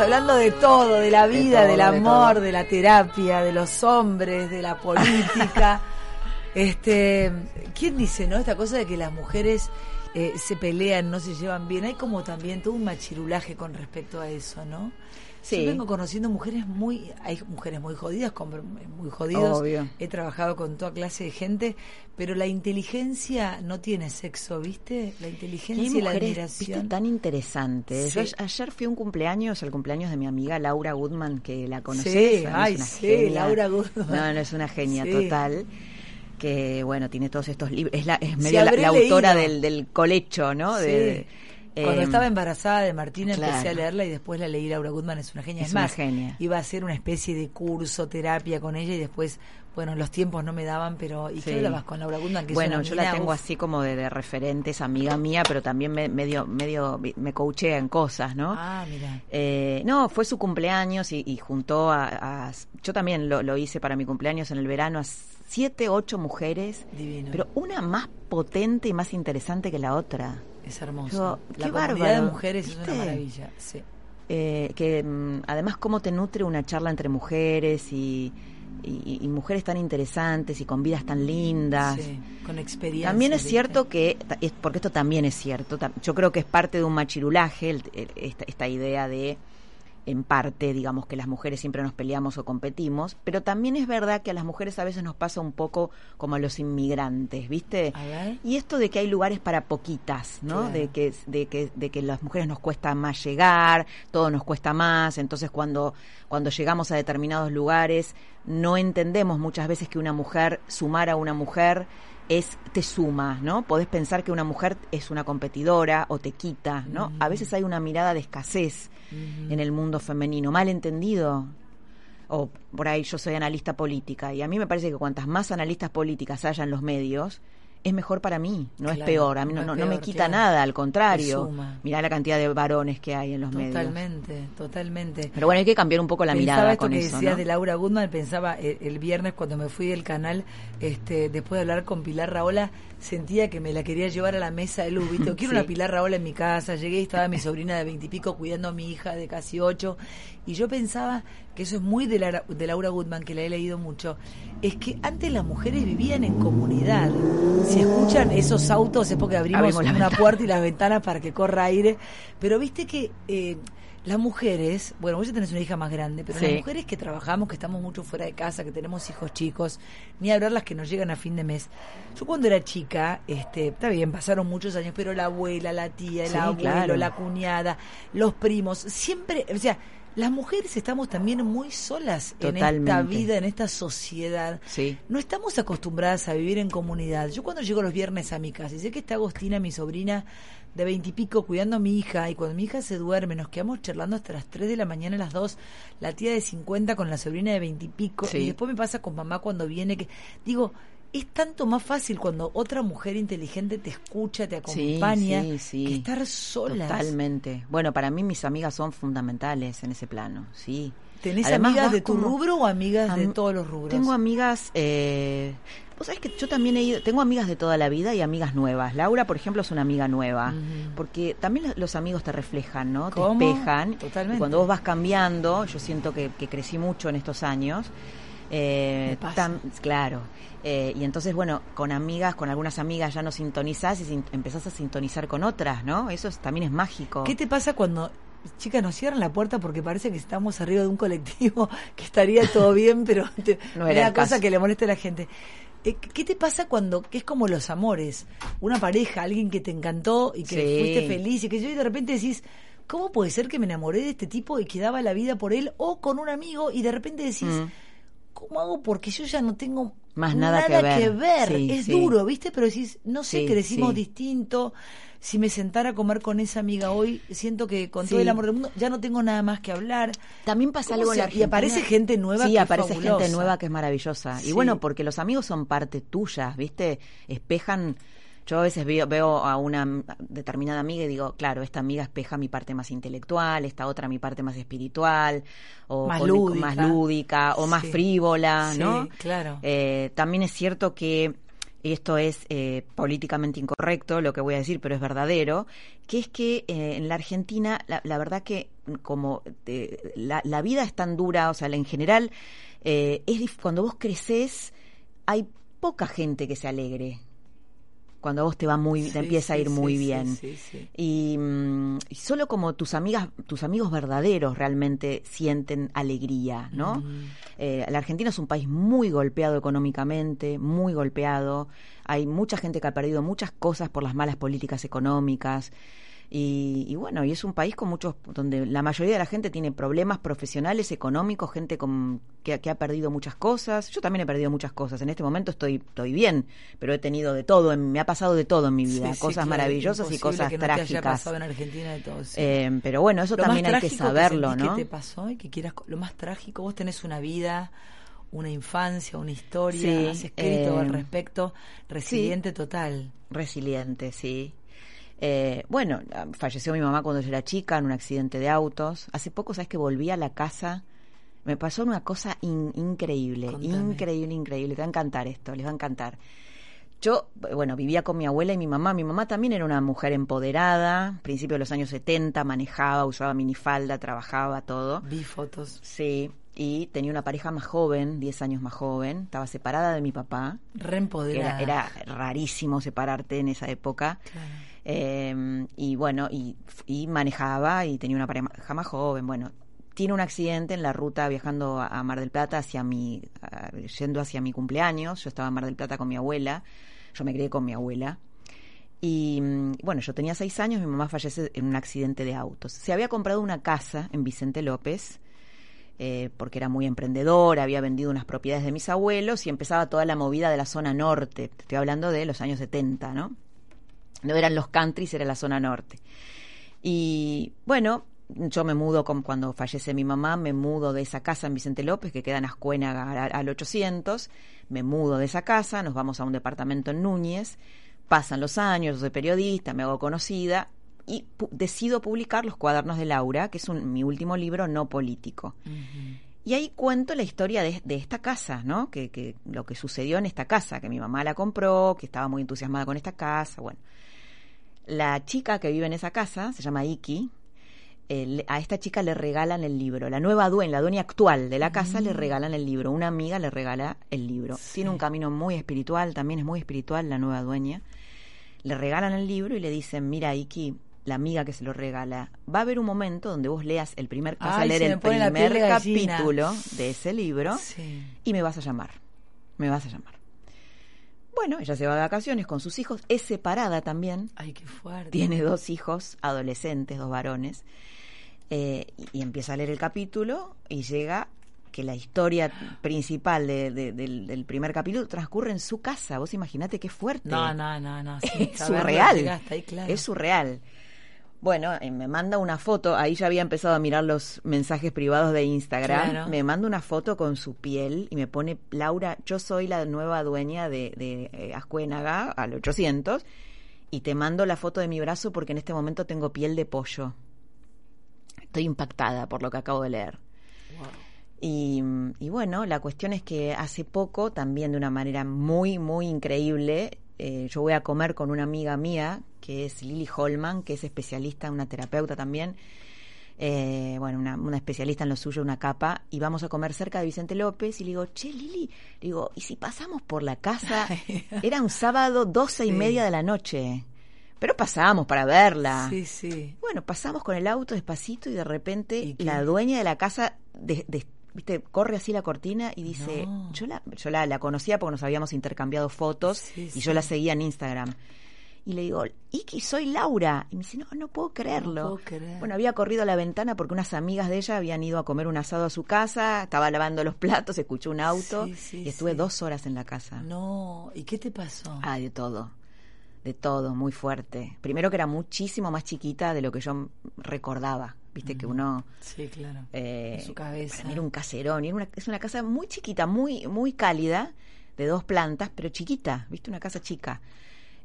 hablando de todo, de la vida, del amor, de, la terapia, de los hombres, de la política. este, ¿quién dice, no? Esta cosa de que las mujeres eh, se pelean, no se llevan bien. Hay como también todo un machirulaje con respecto a eso, ¿no? Sí. Yo vengo conociendo mujeres muy, hay mujeres muy jodidas, muy jodidos. He trabajado con toda clase de gente, pero la inteligencia no tiene sexo, ¿viste? La inteligencia y, la admiración. ¿viste? tan interesante. ayer fui a un cumpleaños, el cumpleaños de mi amiga Laura Goodman, que la conocí. Sí, ay, sí, Laura Goodman. No, no, es una genia total que bueno, tiene todos estos libros, es, la, es medio la, autora del, del colecho, ¿no? De, cuando em, estaba embarazada de Martina empecé a leerla y después la leí. Laura Goodman es una genia. Es, más, genia. iba a hacer una especie de curso, terapia con ella y después, bueno, los tiempos no me daban, pero ¿y qué hablabas con Laura Goodman? Que bueno, yo la tengo así como de, de referentes, amiga mía, pero también me, medio, medio me coachea en cosas, ¿no? Ah, mira. Eh, no, fue su cumpleaños y, juntó a, Yo también lo, lo hice para mi cumpleaños en el verano a siete, ocho mujeres. Divino. Pero una más potente y más interesante que la otra. Es hermoso. la comunidad de mujeres es una maravilla. Sí. Eh, que mm, además cómo te nutre una charla entre mujeres y, y, mujeres tan interesantes y con vidas tan lindas. Sí, con experiencia. También es cierto que, porque esto también es cierto, yo creo que es parte de un machirulaje esta, esta idea de en parte, digamos que las mujeres siempre nos peleamos o competimos, pero también es verdad que a las mujeres a veces nos pasa un poco como a los inmigrantes, ¿viste? Y esto de que hay lugares para poquitas, ¿no? De que de que de que las mujeres nos cuesta más llegar, todo nos cuesta más, entonces cuando cuando llegamos a determinados lugares no entendemos muchas veces que una mujer sumar a una mujer es te suma, ¿no? Podés pensar que una mujer es una competidora o te quita, ¿no? A veces hay una mirada de escasez en el mundo femenino, mal entendido. O por ahí yo soy analista política y a mí me parece que cuantas más analistas políticas haya en los medios, es mejor para mí, no es peor. A mí no, no, me quita nada, al contrario. Mirá la cantidad de varones que hay en los medios. Totalmente, totalmente. Pero bueno, hay que cambiar un poco la mirada esto con que eso. decías de Laura Goodman, pensaba el, viernes cuando me fui del canal, este, después de hablar con Pilar Raola, sentía que me la quería llevar a la mesa de luz. ¿viste? Quiero una Pilar Raola en mi casa. Llegué y estaba mi sobrina de veintipico cuidando a mi hija de casi ocho. Y yo pensaba que eso es muy de, la, de Laura Goodman, que la he leído mucho. Es que antes las mujeres vivían en comunidad. Si escuchan esos autos es porque abrimos, una puerta y las ventanas para que corra aire. Pero viste que... Eh, las mujeres, bueno, vos ya tenés una hija más grande, pero las mujeres que trabajamos, que estamos mucho fuera de casa, que tenemos hijos chicos, ni hablar las que nos llegan a fin de mes. Yo cuando era chica, este, está bien, pasaron muchos años, pero la abuela, la tía, el abuelo, la cuñada, los primos, siempre, o sea, las mujeres estamos también muy solas en esta vida, en esta sociedad. Sí. No estamos acostumbradas a vivir en comunidad. Yo cuando llego los viernes a mi casa y sé que está Agostina, mi sobrina, de veintipico cuidando a mi hija y cuando mi hija se duerme nos quedamos charlando hasta las tres de la mañana las dos, la tía de cincuenta con la sobrina de veintipico y, y después me pasa con mamá cuando viene que digo, es tanto más fácil cuando otra mujer inteligente te escucha, te acompaña, que estar sola. Totalmente. Bueno, para mí mis amigas son fundamentales en ese plano, sí. ¿Tenés amigas de tu rubro o amigas de todos los rubros? Tengo amigas, eh, vos sabés que yo también he ido, tengo amigas de toda la vida y amigas nuevas. Laura, por ejemplo, es una amiga nueva, porque también los amigos te reflejan, ¿no? Te espejan. Totalmente. cuando vos vas cambiando, yo siento que, crecí mucho en estos años. Eh, claro. Eh, y entonces, bueno, con amigas, con algunas amigas ya no sintonizás y empezás a sintonizar con otras, ¿no? Eso también es mágico. ¿Qué te pasa cuando chicas, nos cierran la puerta porque parece que estamos arriba de un colectivo, que estaría todo bien, pero no era cosa que le moleste a la gente. Eh, ¿Qué te pasa cuando, que es como los amores, una pareja, alguien que te encantó y que fuiste feliz y que yo de repente decís, ¿cómo puede ser que me enamoré de este tipo y que daba la vida por él o con un amigo y de repente decís, mm. ¿cómo hago? Porque yo ya no tengo más nada, que ver. es duro, ¿viste? Pero decís, no sé, crecimos distinto si me sentara a comer con esa amiga hoy, siento que con todo el amor del mundo ya no tengo nada más que hablar. También pasa algo en la Y aparece gente nueva. Sí, aparece gente nueva que es maravillosa. Y bueno, porque los amigos son parte tuya, ¿viste? Espejan. Yo a veces veo, veo a una determinada amiga y digo, claro, esta amiga espeja mi parte más intelectual, esta otra mi parte más espiritual, o más, lúdica. más lúdica, o más frívola, ¿no? claro. Eh, también es cierto que y esto es eh, políticamente incorrecto lo que voy a decir, pero es verdadero, que es que eh, en la Argentina, la, verdad que como eh, la, vida es tan dura, o sea, en general, es cuando vos creces, hay poca gente que se alegre cuando a vos te va muy, te empieza a ir muy bien. Mm, y, solo como tus amigas, tus amigos verdaderos realmente sienten alegría, ¿no? Eh, la Argentina es un país muy golpeado económicamente, muy golpeado. Hay mucha gente que ha perdido muchas cosas por las malas políticas económicas. Y, bueno, y es un país con muchos, donde la mayoría de la gente tiene problemas profesionales, económicos, gente con, que, ha perdido muchas cosas. Yo también he perdido muchas cosas. En este momento estoy, estoy bien, pero he tenido de todo, me ha pasado de todo en mi vida, cosas maravillosas y cosas que trágicas. Te haya pasado en Argentina de todo. Eh, pero bueno, eso también hay que saberlo, ¿no? ¿Qué te pasó y que quieras lo más trágico? Vos tenés una vida una infancia, una historia, has escrito al eh, respecto, resiliente total. Resiliente, sí. Eh, bueno, falleció mi mamá cuando yo era chica en un accidente de autos. Hace poco, ¿sabes que volví a la casa? Me pasó una cosa increíble, increíble, increíble. Te va a encantar esto, les va a encantar. Yo, bueno, vivía con mi abuela y mi mamá. Mi mamá también era una mujer empoderada, principio de los años 70, manejaba, usaba minifalda, trabajaba, todo. Vi fotos. Sí, y tenía una pareja más joven, 10 años más joven, estaba separada de mi papá. Reempoderada. Era, era rarísimo separarte en esa época. Em, y bueno, y, manejaba y tenía una pareja más joven. Bueno, tiene un accidente en la ruta viajando a, Mar del Plata hacia mi, yendo hacia mi cumpleaños. Yo estaba en Mar del Plata con mi abuela. Yo me crié con mi abuela. Y mm, bueno, yo tenía seis años, mi mamá fallece en un accidente de autos. Se había comprado una casa en Vicente López, eh, porque era muy emprendedor, había vendido unas propiedades de mis abuelos y empezaba toda la movida de la zona norte. Estoy hablando de los años 70, ¿no? No eran los countries, era la zona norte. Y bueno, yo me mudo, con, cuando fallece mi mamá, me mudo de esa casa en Vicente López, que queda en Ascuena al 800, me mudo de esa casa, nos vamos a un departamento en Núñez, pasan los años, yo soy periodista, me hago conocida y decido publicar Los cuadernos de Laura, que es mi último libro no político. Y ahí cuento la historia de, esta casa, ¿no? Que, que, lo que sucedió en esta casa, que mi mamá la compró, que estaba muy entusiasmada con esta casa, bueno. La chica que vive en esa casa, se llama Iki, a esta chica le regalan el libro. La nueva dueña, la dueña actual de la casa, le mm. regalan el libro. Una amiga le regala el libro. Tiene un camino muy espiritual, también es muy espiritual la nueva dueña. Le regalan el libro y le dicen, mira, Iki, la amiga que se lo regala, va a haber un momento donde vos leas el primer, vas a leer el primer capítulo de ese libro y me vas a llamar. Me vas a llamar. Bueno, ella se va de vacaciones con sus hijos, es separada también. Ay, qué fuerte. Tiene dos hijos adolescentes, dos varones. Eh, y, empieza a leer el capítulo y llega que la historia principal del, primer capítulo transcurre en su casa. Vos imaginate qué fuerte. No, no, no, no. es surreal. Es surreal. Bueno, eh, me manda una foto, ahí ya había empezado a mirar los mensajes privados de Instagram, Claro. me manda una foto con su piel y me pone, Laura, yo soy la nueva dueña de, de eh, Azcuénaga al 800 y te mando la foto de mi brazo porque en este momento tengo piel de pollo. Estoy impactada por lo que acabo de leer. Y, y bueno, la cuestión es que hace poco, también de una manera muy, muy increíble, eh, yo voy a comer con una amiga mía, que es Lily Holman, que es especialista, una terapeuta también, eh, bueno, una, una especialista en lo suyo, una capa, y vamos a comer cerca de Vicente López, y le digo, che, Lili, digo, ¿y si pasamos por la casa? Era un sábado, doce y Sí. media de la noche, pero pasábamos para verla. Sí, sí. Bueno, pasamos con el auto despacito y de repente ¿Y la dueña de la casa de- de- viste, corre así la cortina y dice, No. yo la, yo la, la conocía porque nos habíamos intercambiado fotos Sí, y yo la seguía en Instagram. Y le digo, Iki, soy Laura. Y me dice, no, no puedo creerlo. No puedo creer. Bueno, había corrido a la ventana porque unas amigas de ella habían ido a comer un asado a su casa, estaba lavando los platos, escuchó un auto Sí, sí, y estuve sí. dos horas en la casa. No, ¿y qué te pasó? Ah, de todo. De todo, muy fuerte. Primero que era muchísimo más chiquita de lo que yo recordaba. Viste que uno. Sí, claro. eh, En su cabeza. para mí era un caserón. y era una- es una casa muy chiquita, muy, muy cálida, de dos plantas, pero chiquita. Viste, una casa chica.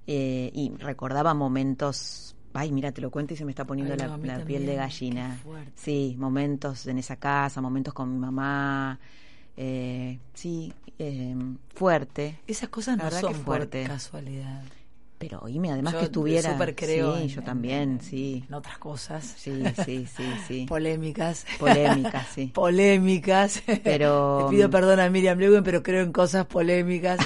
Eh, y recordaba momentos. Ay, mira, te lo cuento y se me está poniendo Ay, la, no, piel de gallina. Sí, momentos en esa casa, momentos con mi mamá. Eh, sí, eh, fuerte. Esas cosas La no verdad son que por fuerte. casualidad. Pero oíme, además Yo que estuviera. creo sí, en- yo también, en- sí. En otras cosas. Sí, sí, sí, sí. Polémicas. Polémicas, sí. Polémicas. Pero- Le pido perdón a Miriam Lewin, pero creo en cosas polémicas.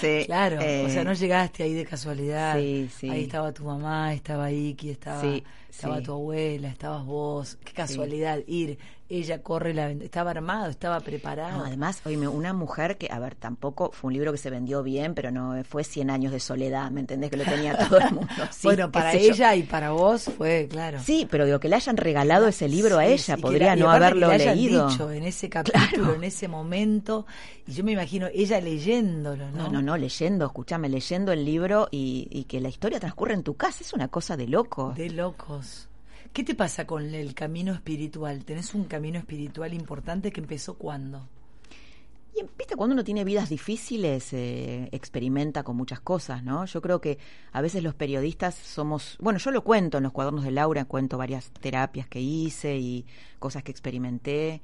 Sí, claro, eh, o sea, no llegaste ahí de casualidad. Sí, sí. Ahí estaba tu mamá, estaba Iki, estaba, Sí, estaba sí. tu abuela, estabas vos. Qué casualidad ir. Ella corre la Estaba armado, estaba preparado. No, además, oíme, una mujer que, a ver, tampoco fue un libro que se vendió bien, pero no fue 100 años de soledad, ¿me entendés? Que lo tenía todo el mundo. Sí, bueno, para yo. ella y para vos fue, claro. Sí, pero digo, que le hayan regalado ese libro a ella, podría la- no haberlo que le hayan leído. dicho en ese capítulo, en ese momento, y yo me imagino ella leyéndolo, ¿no? No, no, no, leyendo, escúchame, leyendo el libro y, y que la historia transcurre en tu casa, es una cosa de loco. De locos. ¿Qué te pasa con el camino espiritual? ¿Tenés un camino espiritual importante que empezó cuándo? Y viste, cuando uno tiene vidas difíciles, eh, experimenta con muchas cosas, ¿no? Yo creo que a veces los periodistas somos, bueno, yo lo cuento en los cuadernos de Laura, cuento varias terapias que hice y cosas que experimenté.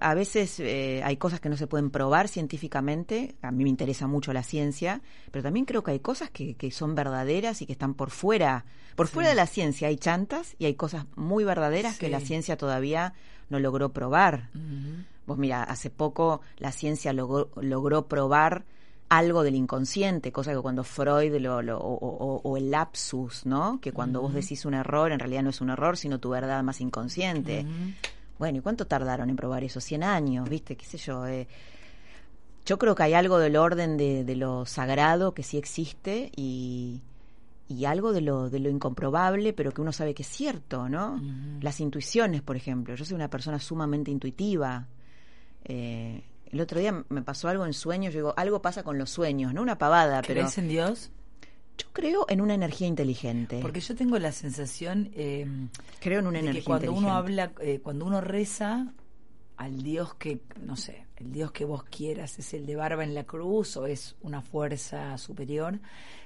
A veces eh, hay cosas que no se pueden probar científicamente, a mí me interesa mucho la ciencia, pero también creo que hay cosas que, que son verdaderas y que están por fuera. Por fuera de la ciencia hay chantas y hay cosas muy verdaderas que la ciencia todavía no logró probar. Vos mira, hace poco la ciencia logró, logró probar algo del inconsciente, cosa que cuando Freud lo, lo- o, o- o el lapsus, ¿no? Que cuando vos decís un error, en realidad no es un error, sino tu verdad más inconsciente. Bueno, ¿y cuánto tardaron en probar eso? 100 años, ¿viste? ¿Qué sé yo? eh. yo creo que hay algo del orden de, de lo sagrado que sí existe y, y algo de lo, de lo incomprobable, pero que uno sabe que es cierto, ¿no? Las intuiciones, por ejemplo. Yo soy una persona sumamente intuitiva. Eh, el otro día me pasó algo en sueños, yo digo, algo pasa con los sueños, no una pavada, pero ¿Crees en Dios? Yo creo en una energía inteligente. Porque yo tengo la sensación eh, creo en una de que energía cuando uno habla, eh, cuando uno reza al Dios que, no sé, el Dios que vos quieras, es el de barba en la cruz o es una fuerza superior,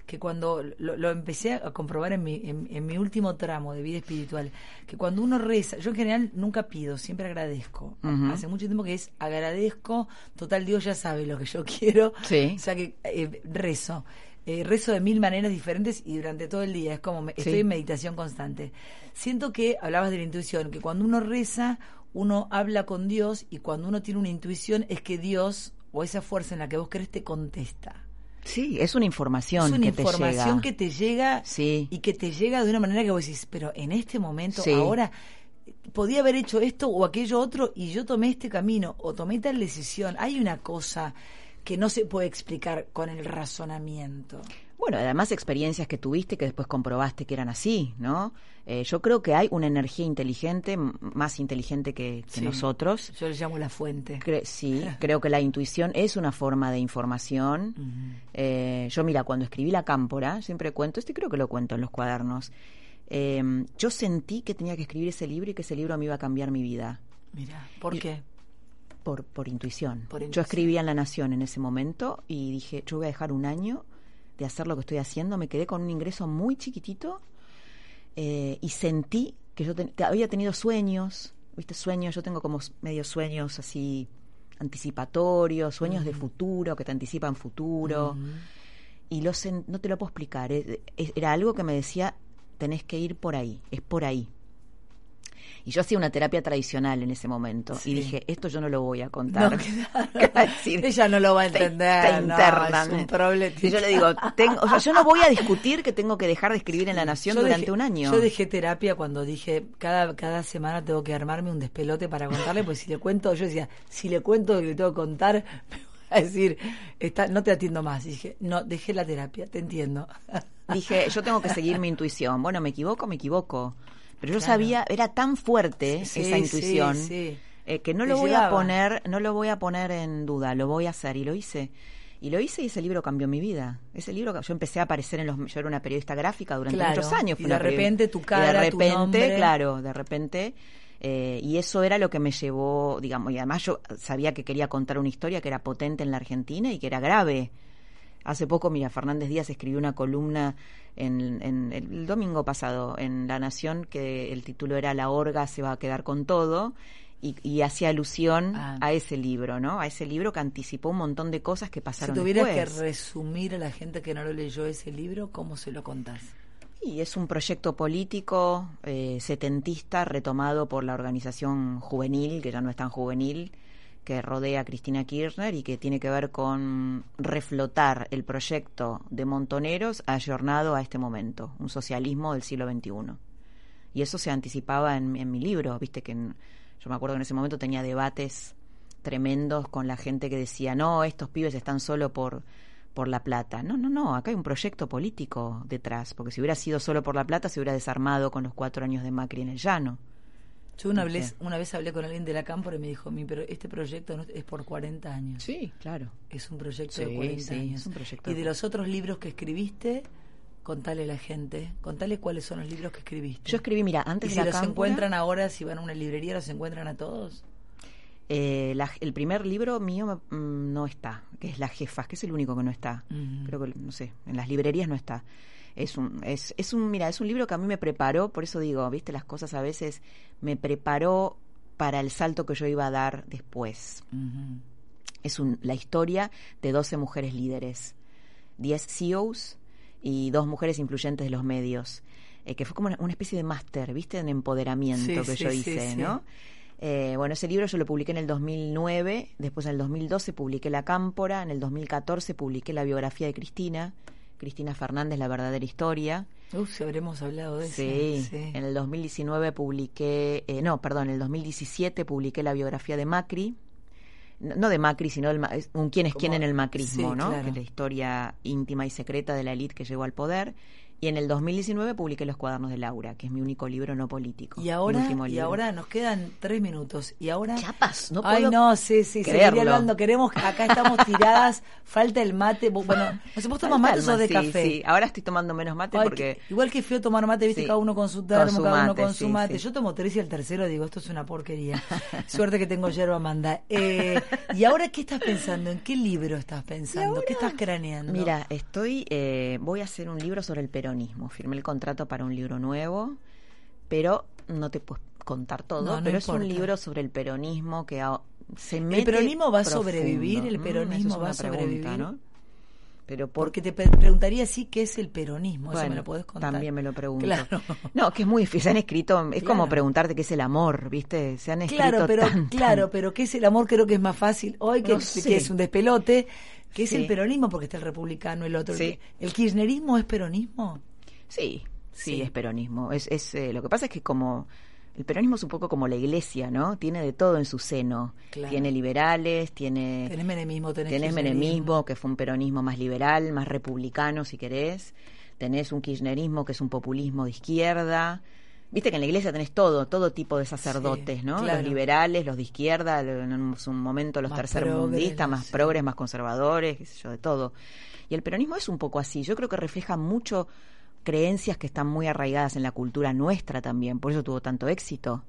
que cuando lo, lo empecé a comprobar en mi, en, en mi último tramo de vida espiritual, que cuando uno reza, yo en general nunca pido, siempre agradezco. Hace mucho tiempo que es agradezco, total Dios ya sabe lo que yo quiero, Sí. o sea que eh, rezo. Eh, rezo de mil maneras diferentes y durante todo el día. Es como me- estoy Sí. en meditación constante. Siento que hablabas de la intuición, que cuando uno reza, uno habla con Dios y cuando uno tiene una intuición es que Dios o esa fuerza en la que vos crees te contesta. Sí, es una información es una que te información llega. que te llega Sí. y que te llega de una manera que vos decís, pero en este momento, Sí. ahora, podía haber hecho esto o aquello otro y yo tomé este camino o tomé tal decisión. Hay una cosa que no se puede explicar con el razonamiento. Bueno, además experiencias que tuviste que después comprobaste que eran así, ¿no? Eh, yo creo que hay una energía inteligente, más inteligente que, que Sí. nosotros. Yo le llamo la fuente. Cre- sí, creo que la intuición es una forma de información. Eh, yo, mira, cuando escribí La Cámpora, siempre cuento, este creo que lo cuento en los cuadernos, eh, yo sentí que tenía que escribir ese libro y que ese libro me iba a cambiar mi vida. Mira, ¿por Y- qué? Por, por intuición. Por Yo escribía en La Nación en ese momento y dije, yo voy a dejar un año de hacer lo que estoy haciendo. Me quedé con un ingreso muy chiquitito eh, y sentí que yo ten- había tenido sueños, ¿viste? Sueños, yo tengo como medio sueños así anticipatorios, sueños de futuro, que te anticipan futuro. Y lo sen- no te lo puedo explicar. es- es- era algo que me decía, tenés que ir por ahí, es por ahí. Y yo hacía una terapia tradicional en ese momento. Sí. Y dije, esto yo no lo voy a contar. No, ¿Qué va a decir? Ella no lo va a Te- entender. te no, internan. es un problema. Y yo le digo, tengo, o sea, yo no voy a discutir que tengo que dejar de escribir en La Nación Yo durante dejé- un año. Yo dejé terapia cuando dije, cada, cada semana tengo que armarme un despelote para contarle, pues si le cuento, yo decía, si le cuento lo que le tengo que contar, a decir, está, no te atiendo más. Y dije, no, dejé la terapia, te entiendo. Dije, yo tengo que seguir mi intuición. Bueno, me equivoco, me equivoco. Pero yo Claro. sabía, era tan fuerte Sí, esa intuición sí. eh, que no Te lo voy a poner, no lo voy a poner en duda, lo voy a hacer y lo hice. Y lo hice y ese libro cambió mi vida. Ese libro, yo empecé a aparecer en los, yo era una periodista gráfica durante Claro, muchos años. y de repente tu y cara, de tu repente, nombre. claro, de repente. eh, y eso era lo que me llevó, digamos, y además yo sabía que quería contar una historia que era potente en la Argentina y que era grave. Hace poco, mira, Fernández Díaz escribió una columna en, en el, el domingo pasado en La Nación que el título era La Orga se va a quedar con todo y, y hacía alusión Ah. a ese libro, ¿no? A ese libro que anticipó un montón de cosas que Si pasaron tuvieras que después. resumir a la gente que no lo leyó ese libro, ¿cómo se lo contás? Y es un proyecto político eh, setentista retomado por la organización juvenil, que ya no es tan juvenil, que rodea a Cristina Kirchner y que tiene que ver con reflotar el proyecto de Montoneros ayornado a este momento, un socialismo del siglo XXI. Y eso se anticipaba en, mi libro, viste que en- yo me acuerdo que en ese momento tenía debates tremendos con la gente que decía, no, estos pibes están solo por, por la plata. No, no, no, acá hay un proyecto político detrás, porque si hubiera sido solo por la plata se hubiera desarmado con los cuatro años de Macri en el llano. Yo una vez, una vez hablé con alguien de la Cámpora y me dijo, mi, pero este proyecto no es por 40 años. Sí, claro. Es un proyecto Sí, de 40 sí, años. es un proyecto y de los otros libros que escribiste, contale a la gente, contale cuáles son los libros que escribiste. Yo escribí, mira, y antes si de la los cámpora, encuentran ahora, si van a una librería, los encuentran a todos. eh, la- el primer libro mío mm, no está, que es Las Jefas, que es el único que no está. Creo que, no sé, en las librerías no está. Es un, es, es un, mira, es un libro que a mí me preparó, por eso digo, viste, las cosas a veces me preparó para el salto que yo iba a dar después. Es un, la historia de 12 mujeres líderes, 10 CEOs y dos mujeres influyentes de los medios, eh, que fue como una, una especie de máster, ¿viste? En empoderamiento Sí, que sí, yo hice, sí. ¿no? Eh, bueno, ese libro yo lo publiqué en el 2009, después en el 2012 publiqué La Cámpora, en el 2014 publiqué la biografía de Cristina, Cristina Fernández, La verdadera historia. Uf, habremos hablado de Sí, eso. Sí. en el 2019 publiqué, eh, no, perdón, en el 2017 publiqué la biografía de Macri, no de Macri, sino es un quién es quién en el macrismo, sí, ¿no? claro. Que es la historia íntima y secreta de la élite que llegó al poder. Y en el 2019 publiqué Los cuadernos de Laura, que es mi único libro no político. Y ahora, y ahora nos quedan tres minutos. Y ahora. Chapas, no Ay, puedo no, sí, sí, seguiría hablando. Queremos, acá estamos tiradas, falta el mate. Bueno, no sé, ¿vos tomás mate o de sí, café? Sí, ahora estoy tomando menos mate Ay, porque... que- igual que feo tomar mate, viste, Sí. cada uno con su termo, cada uno con su mate. sí. Yo tomo tres y el tercero digo, esto es una porquería. Suerte que tengo yerba manda. Eh, ¿Y ahora qué estás pensando? ¿En qué libro estás pensando? ¿Qué estás craneando? Mira, estoy, eh, voy a hacer un libro sobre el peronismo. Firmé el contrato para un libro nuevo, pero no te puedo contar todo. No, no pero es un libro sobre el peronismo que a- se mete ¿El peronismo va a sobrevivir? ¿El Mm, peronismo va a pregunta, sobrevivir? ¿no? Pero por Porque te preguntaría sí qué es el peronismo, eso Bueno, me lo podés contar. También me lo pregunto. Claro. No, que es muy difícil. Se han escrito, es como preguntarte qué es el amor, ¿viste? Se han escrito Claro, pero tan, tan- claro, pero qué es el amor creo que es más fácil hoy que, No que es un despelote, que es Sí. el peronismo porque está el republicano, el otro. Sí. ¿El kirchnerismo es peronismo? Sí, sí, Sí. es peronismo. Es, es, eh, lo que pasa es que como el peronismo es un poco como la iglesia, ¿no? Tiene de todo en su seno. Claro. Tiene liberales, tiene... Tenés menemismo, tenés, Tenés menemismo, que fue un peronismo más liberal, más republicano, si querés. Tenés un kirchnerismo, que es un populismo de izquierda. Viste que en la iglesia tenés todo, todo tipo de sacerdotes, Sí, ¿no? claro. Los liberales, los de izquierda, en un momento los tercermundistas, más progres, más conservadores, qué sé yo, de todo. Y el peronismo es un poco así. Yo creo que refleja mucho creencias que están muy arraigadas en la cultura nuestra también. Por eso tuvo tanto éxito.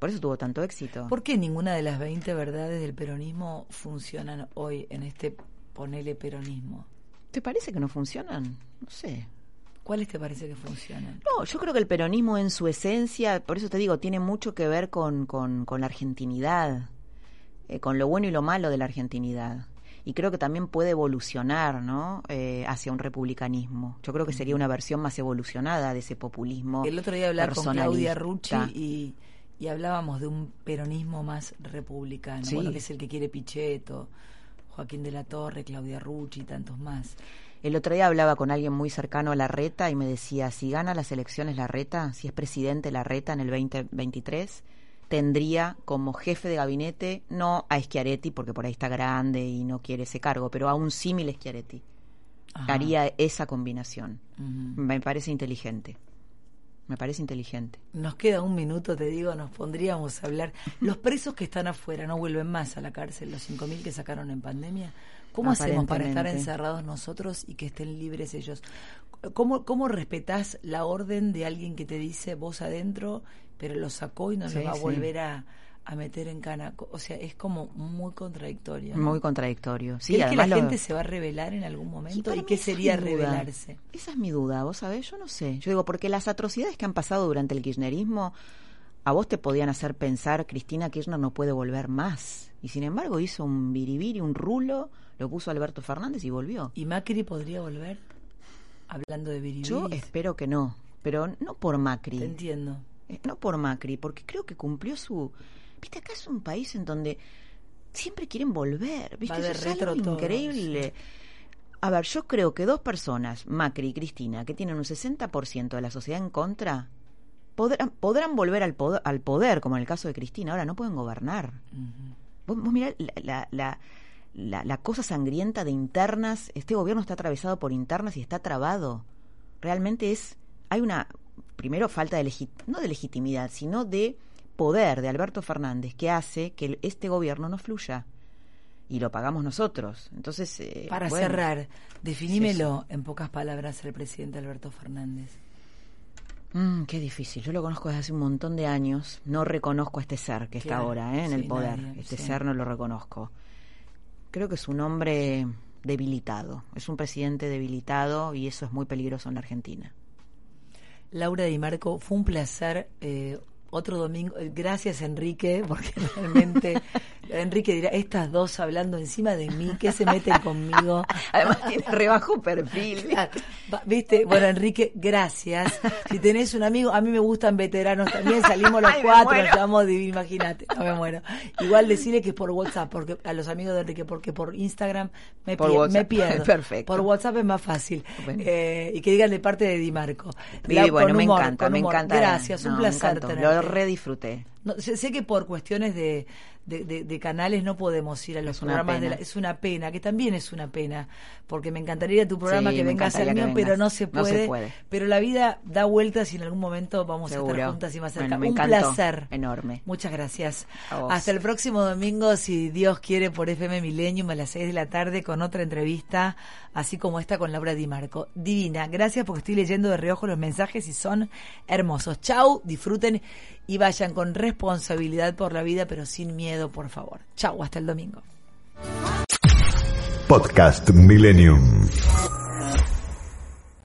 Por eso tuvo tanto éxito. ¿Por qué ninguna de las 20 verdades del peronismo funcionan hoy en este ponele peronismo? ¿Te parece que no funcionan? No sé. ¿Cuáles te parece que funcionan? No, yo creo que el peronismo en su esencia, por eso te digo, tiene mucho que ver con, con, con la argentinidad, eh, con lo bueno y lo malo de la argentinidad. Y creo que también puede evolucionar, ¿no? Eh, hacia un republicanismo. Yo creo que sería una versión más evolucionada de ese populismo. El otro día hablaba con Claudia Rucci y, y hablábamos de un peronismo más republicano, Sí. bueno, que es el que quiere Pichetto, Joaquín de la Torre, Claudia Rucci y tantos más. El otro día hablaba con alguien muy cercano a Larreta y me decía, si gana las elecciones Larreta, si es presidente Larreta en el 2023, tendría como jefe de gabinete, no a Schiaretti, porque por ahí está grande y no quiere ese cargo, pero a un símil Schiaretti. Ajá. Haría esa combinación. Me parece inteligente. Me parece inteligente. Nos queda un minuto, te digo, nos pondríamos a hablar. Los presos que están afuera no vuelven más a la cárcel, los 5.000 que sacaron en pandemia. ¿Cómo hacemos para estar encerrados nosotros y que estén libres ellos? ¿Cómo, ¿Cómo respetás la orden de alguien que te dice vos adentro, pero lo sacó y no Sí, lo va a sí. volver a, a meter en cana? O sea, es como muy contradictorio. ¿no? Muy contradictorio. Sí, ¿Crees que la lo- gente se va a revelar en algún momento? ¿Y qué es sería revelarse? Esa es mi duda, vos sabés, yo no sé. Yo digo, porque las atrocidades que han pasado durante el kirchnerismo, a vos te podían hacer pensar, Cristina Kirchner no puede volver más. Y sin embargo hizo un biribiri, un rulo, lo puso Alberto Fernández y volvió. ¿Y Macri podría volver? Hablando de Biribiris. Yo espero que no, pero no por Macri. Te entiendo. Eh, No por Macri, porque creo que cumplió su... Viste, acá es un país en donde siempre quieren volver, ¿viste? Eso es retro algo increíble. A ver, yo creo que dos personas, Macri y Cristina, que tienen un 60% de la sociedad en contra, podrán, podrán volver al poder, al poder, como en el caso de Cristina. Ahora no pueden gobernar. Vos, vos mirá la, la, la, la- la cosa sangrienta de internas. Este gobierno está atravesado por internas y está trabado. Realmente es. Hay una. Primero, falta de. no de legitimidad, sino de poder de Alberto Fernández que hace que este gobierno no fluya. Y lo pagamos nosotros. Entonces. eh, Para bueno, cerrar, definímelo en pocas palabras el presidente Alberto Fernández. Mm, qué difícil. Yo lo conozco desde hace un montón de años. No reconozco a este ser que está ahora ¿eh? en sí, el poder. nadie, este sí. ser no lo reconozco. Creo que es un hombre debilitado. Es un presidente debilitado y eso es muy peligroso en la Argentina. Laura Di Marco, fue un placer. eh, otro domingo, eh, gracias Enrique, porque realmente Enrique dirá, estas dos hablando encima de mí, ¿qué se meten conmigo? Además tiene rebajo perfil. ¿Viste? Bueno, Enrique, gracias. Si tenés un amigo, a mí me gustan veteranos también, salimos los Ay, cuatro, nos llamamos divino, imagínate, no me muero. Igual decirle que es por WhatsApp, porque a los amigos de Enrique, porque por Instagram me, Por pier- me pierdo. Perfecto. Por WhatsApp es más fácil. Bueno. Eh, y que digan de parte de Di Marco. Sí, La- bueno, me encanta, me encanta. Gracias, un No, placer tenerte. Lo redisfruté. No, sé, sé que por cuestiones de, de, de- de canales no podemos ir a los Es programas de la, es una pena, que también es una pena, porque me encantaría ir a tu programa Sí, que vengas al mío, pero no se No se puede. Pero la vida da vueltas y en algún momento vamos a estar juntas y más cerca. Bueno, me Un placer. Enorme. Muchas gracias. Hasta el próximo domingo, si Dios quiere, por FM Millennium a las 6 de la tarde con otra entrevista, así como esta con Laura Di Marco. Divina, gracias porque estoy leyendo de reojo los mensajes y son hermosos. Chau, disfruten y vayan con responsabilidad por la vida, pero sin miedo, por favor. Chau, hasta el domingo. Podcast Millennium.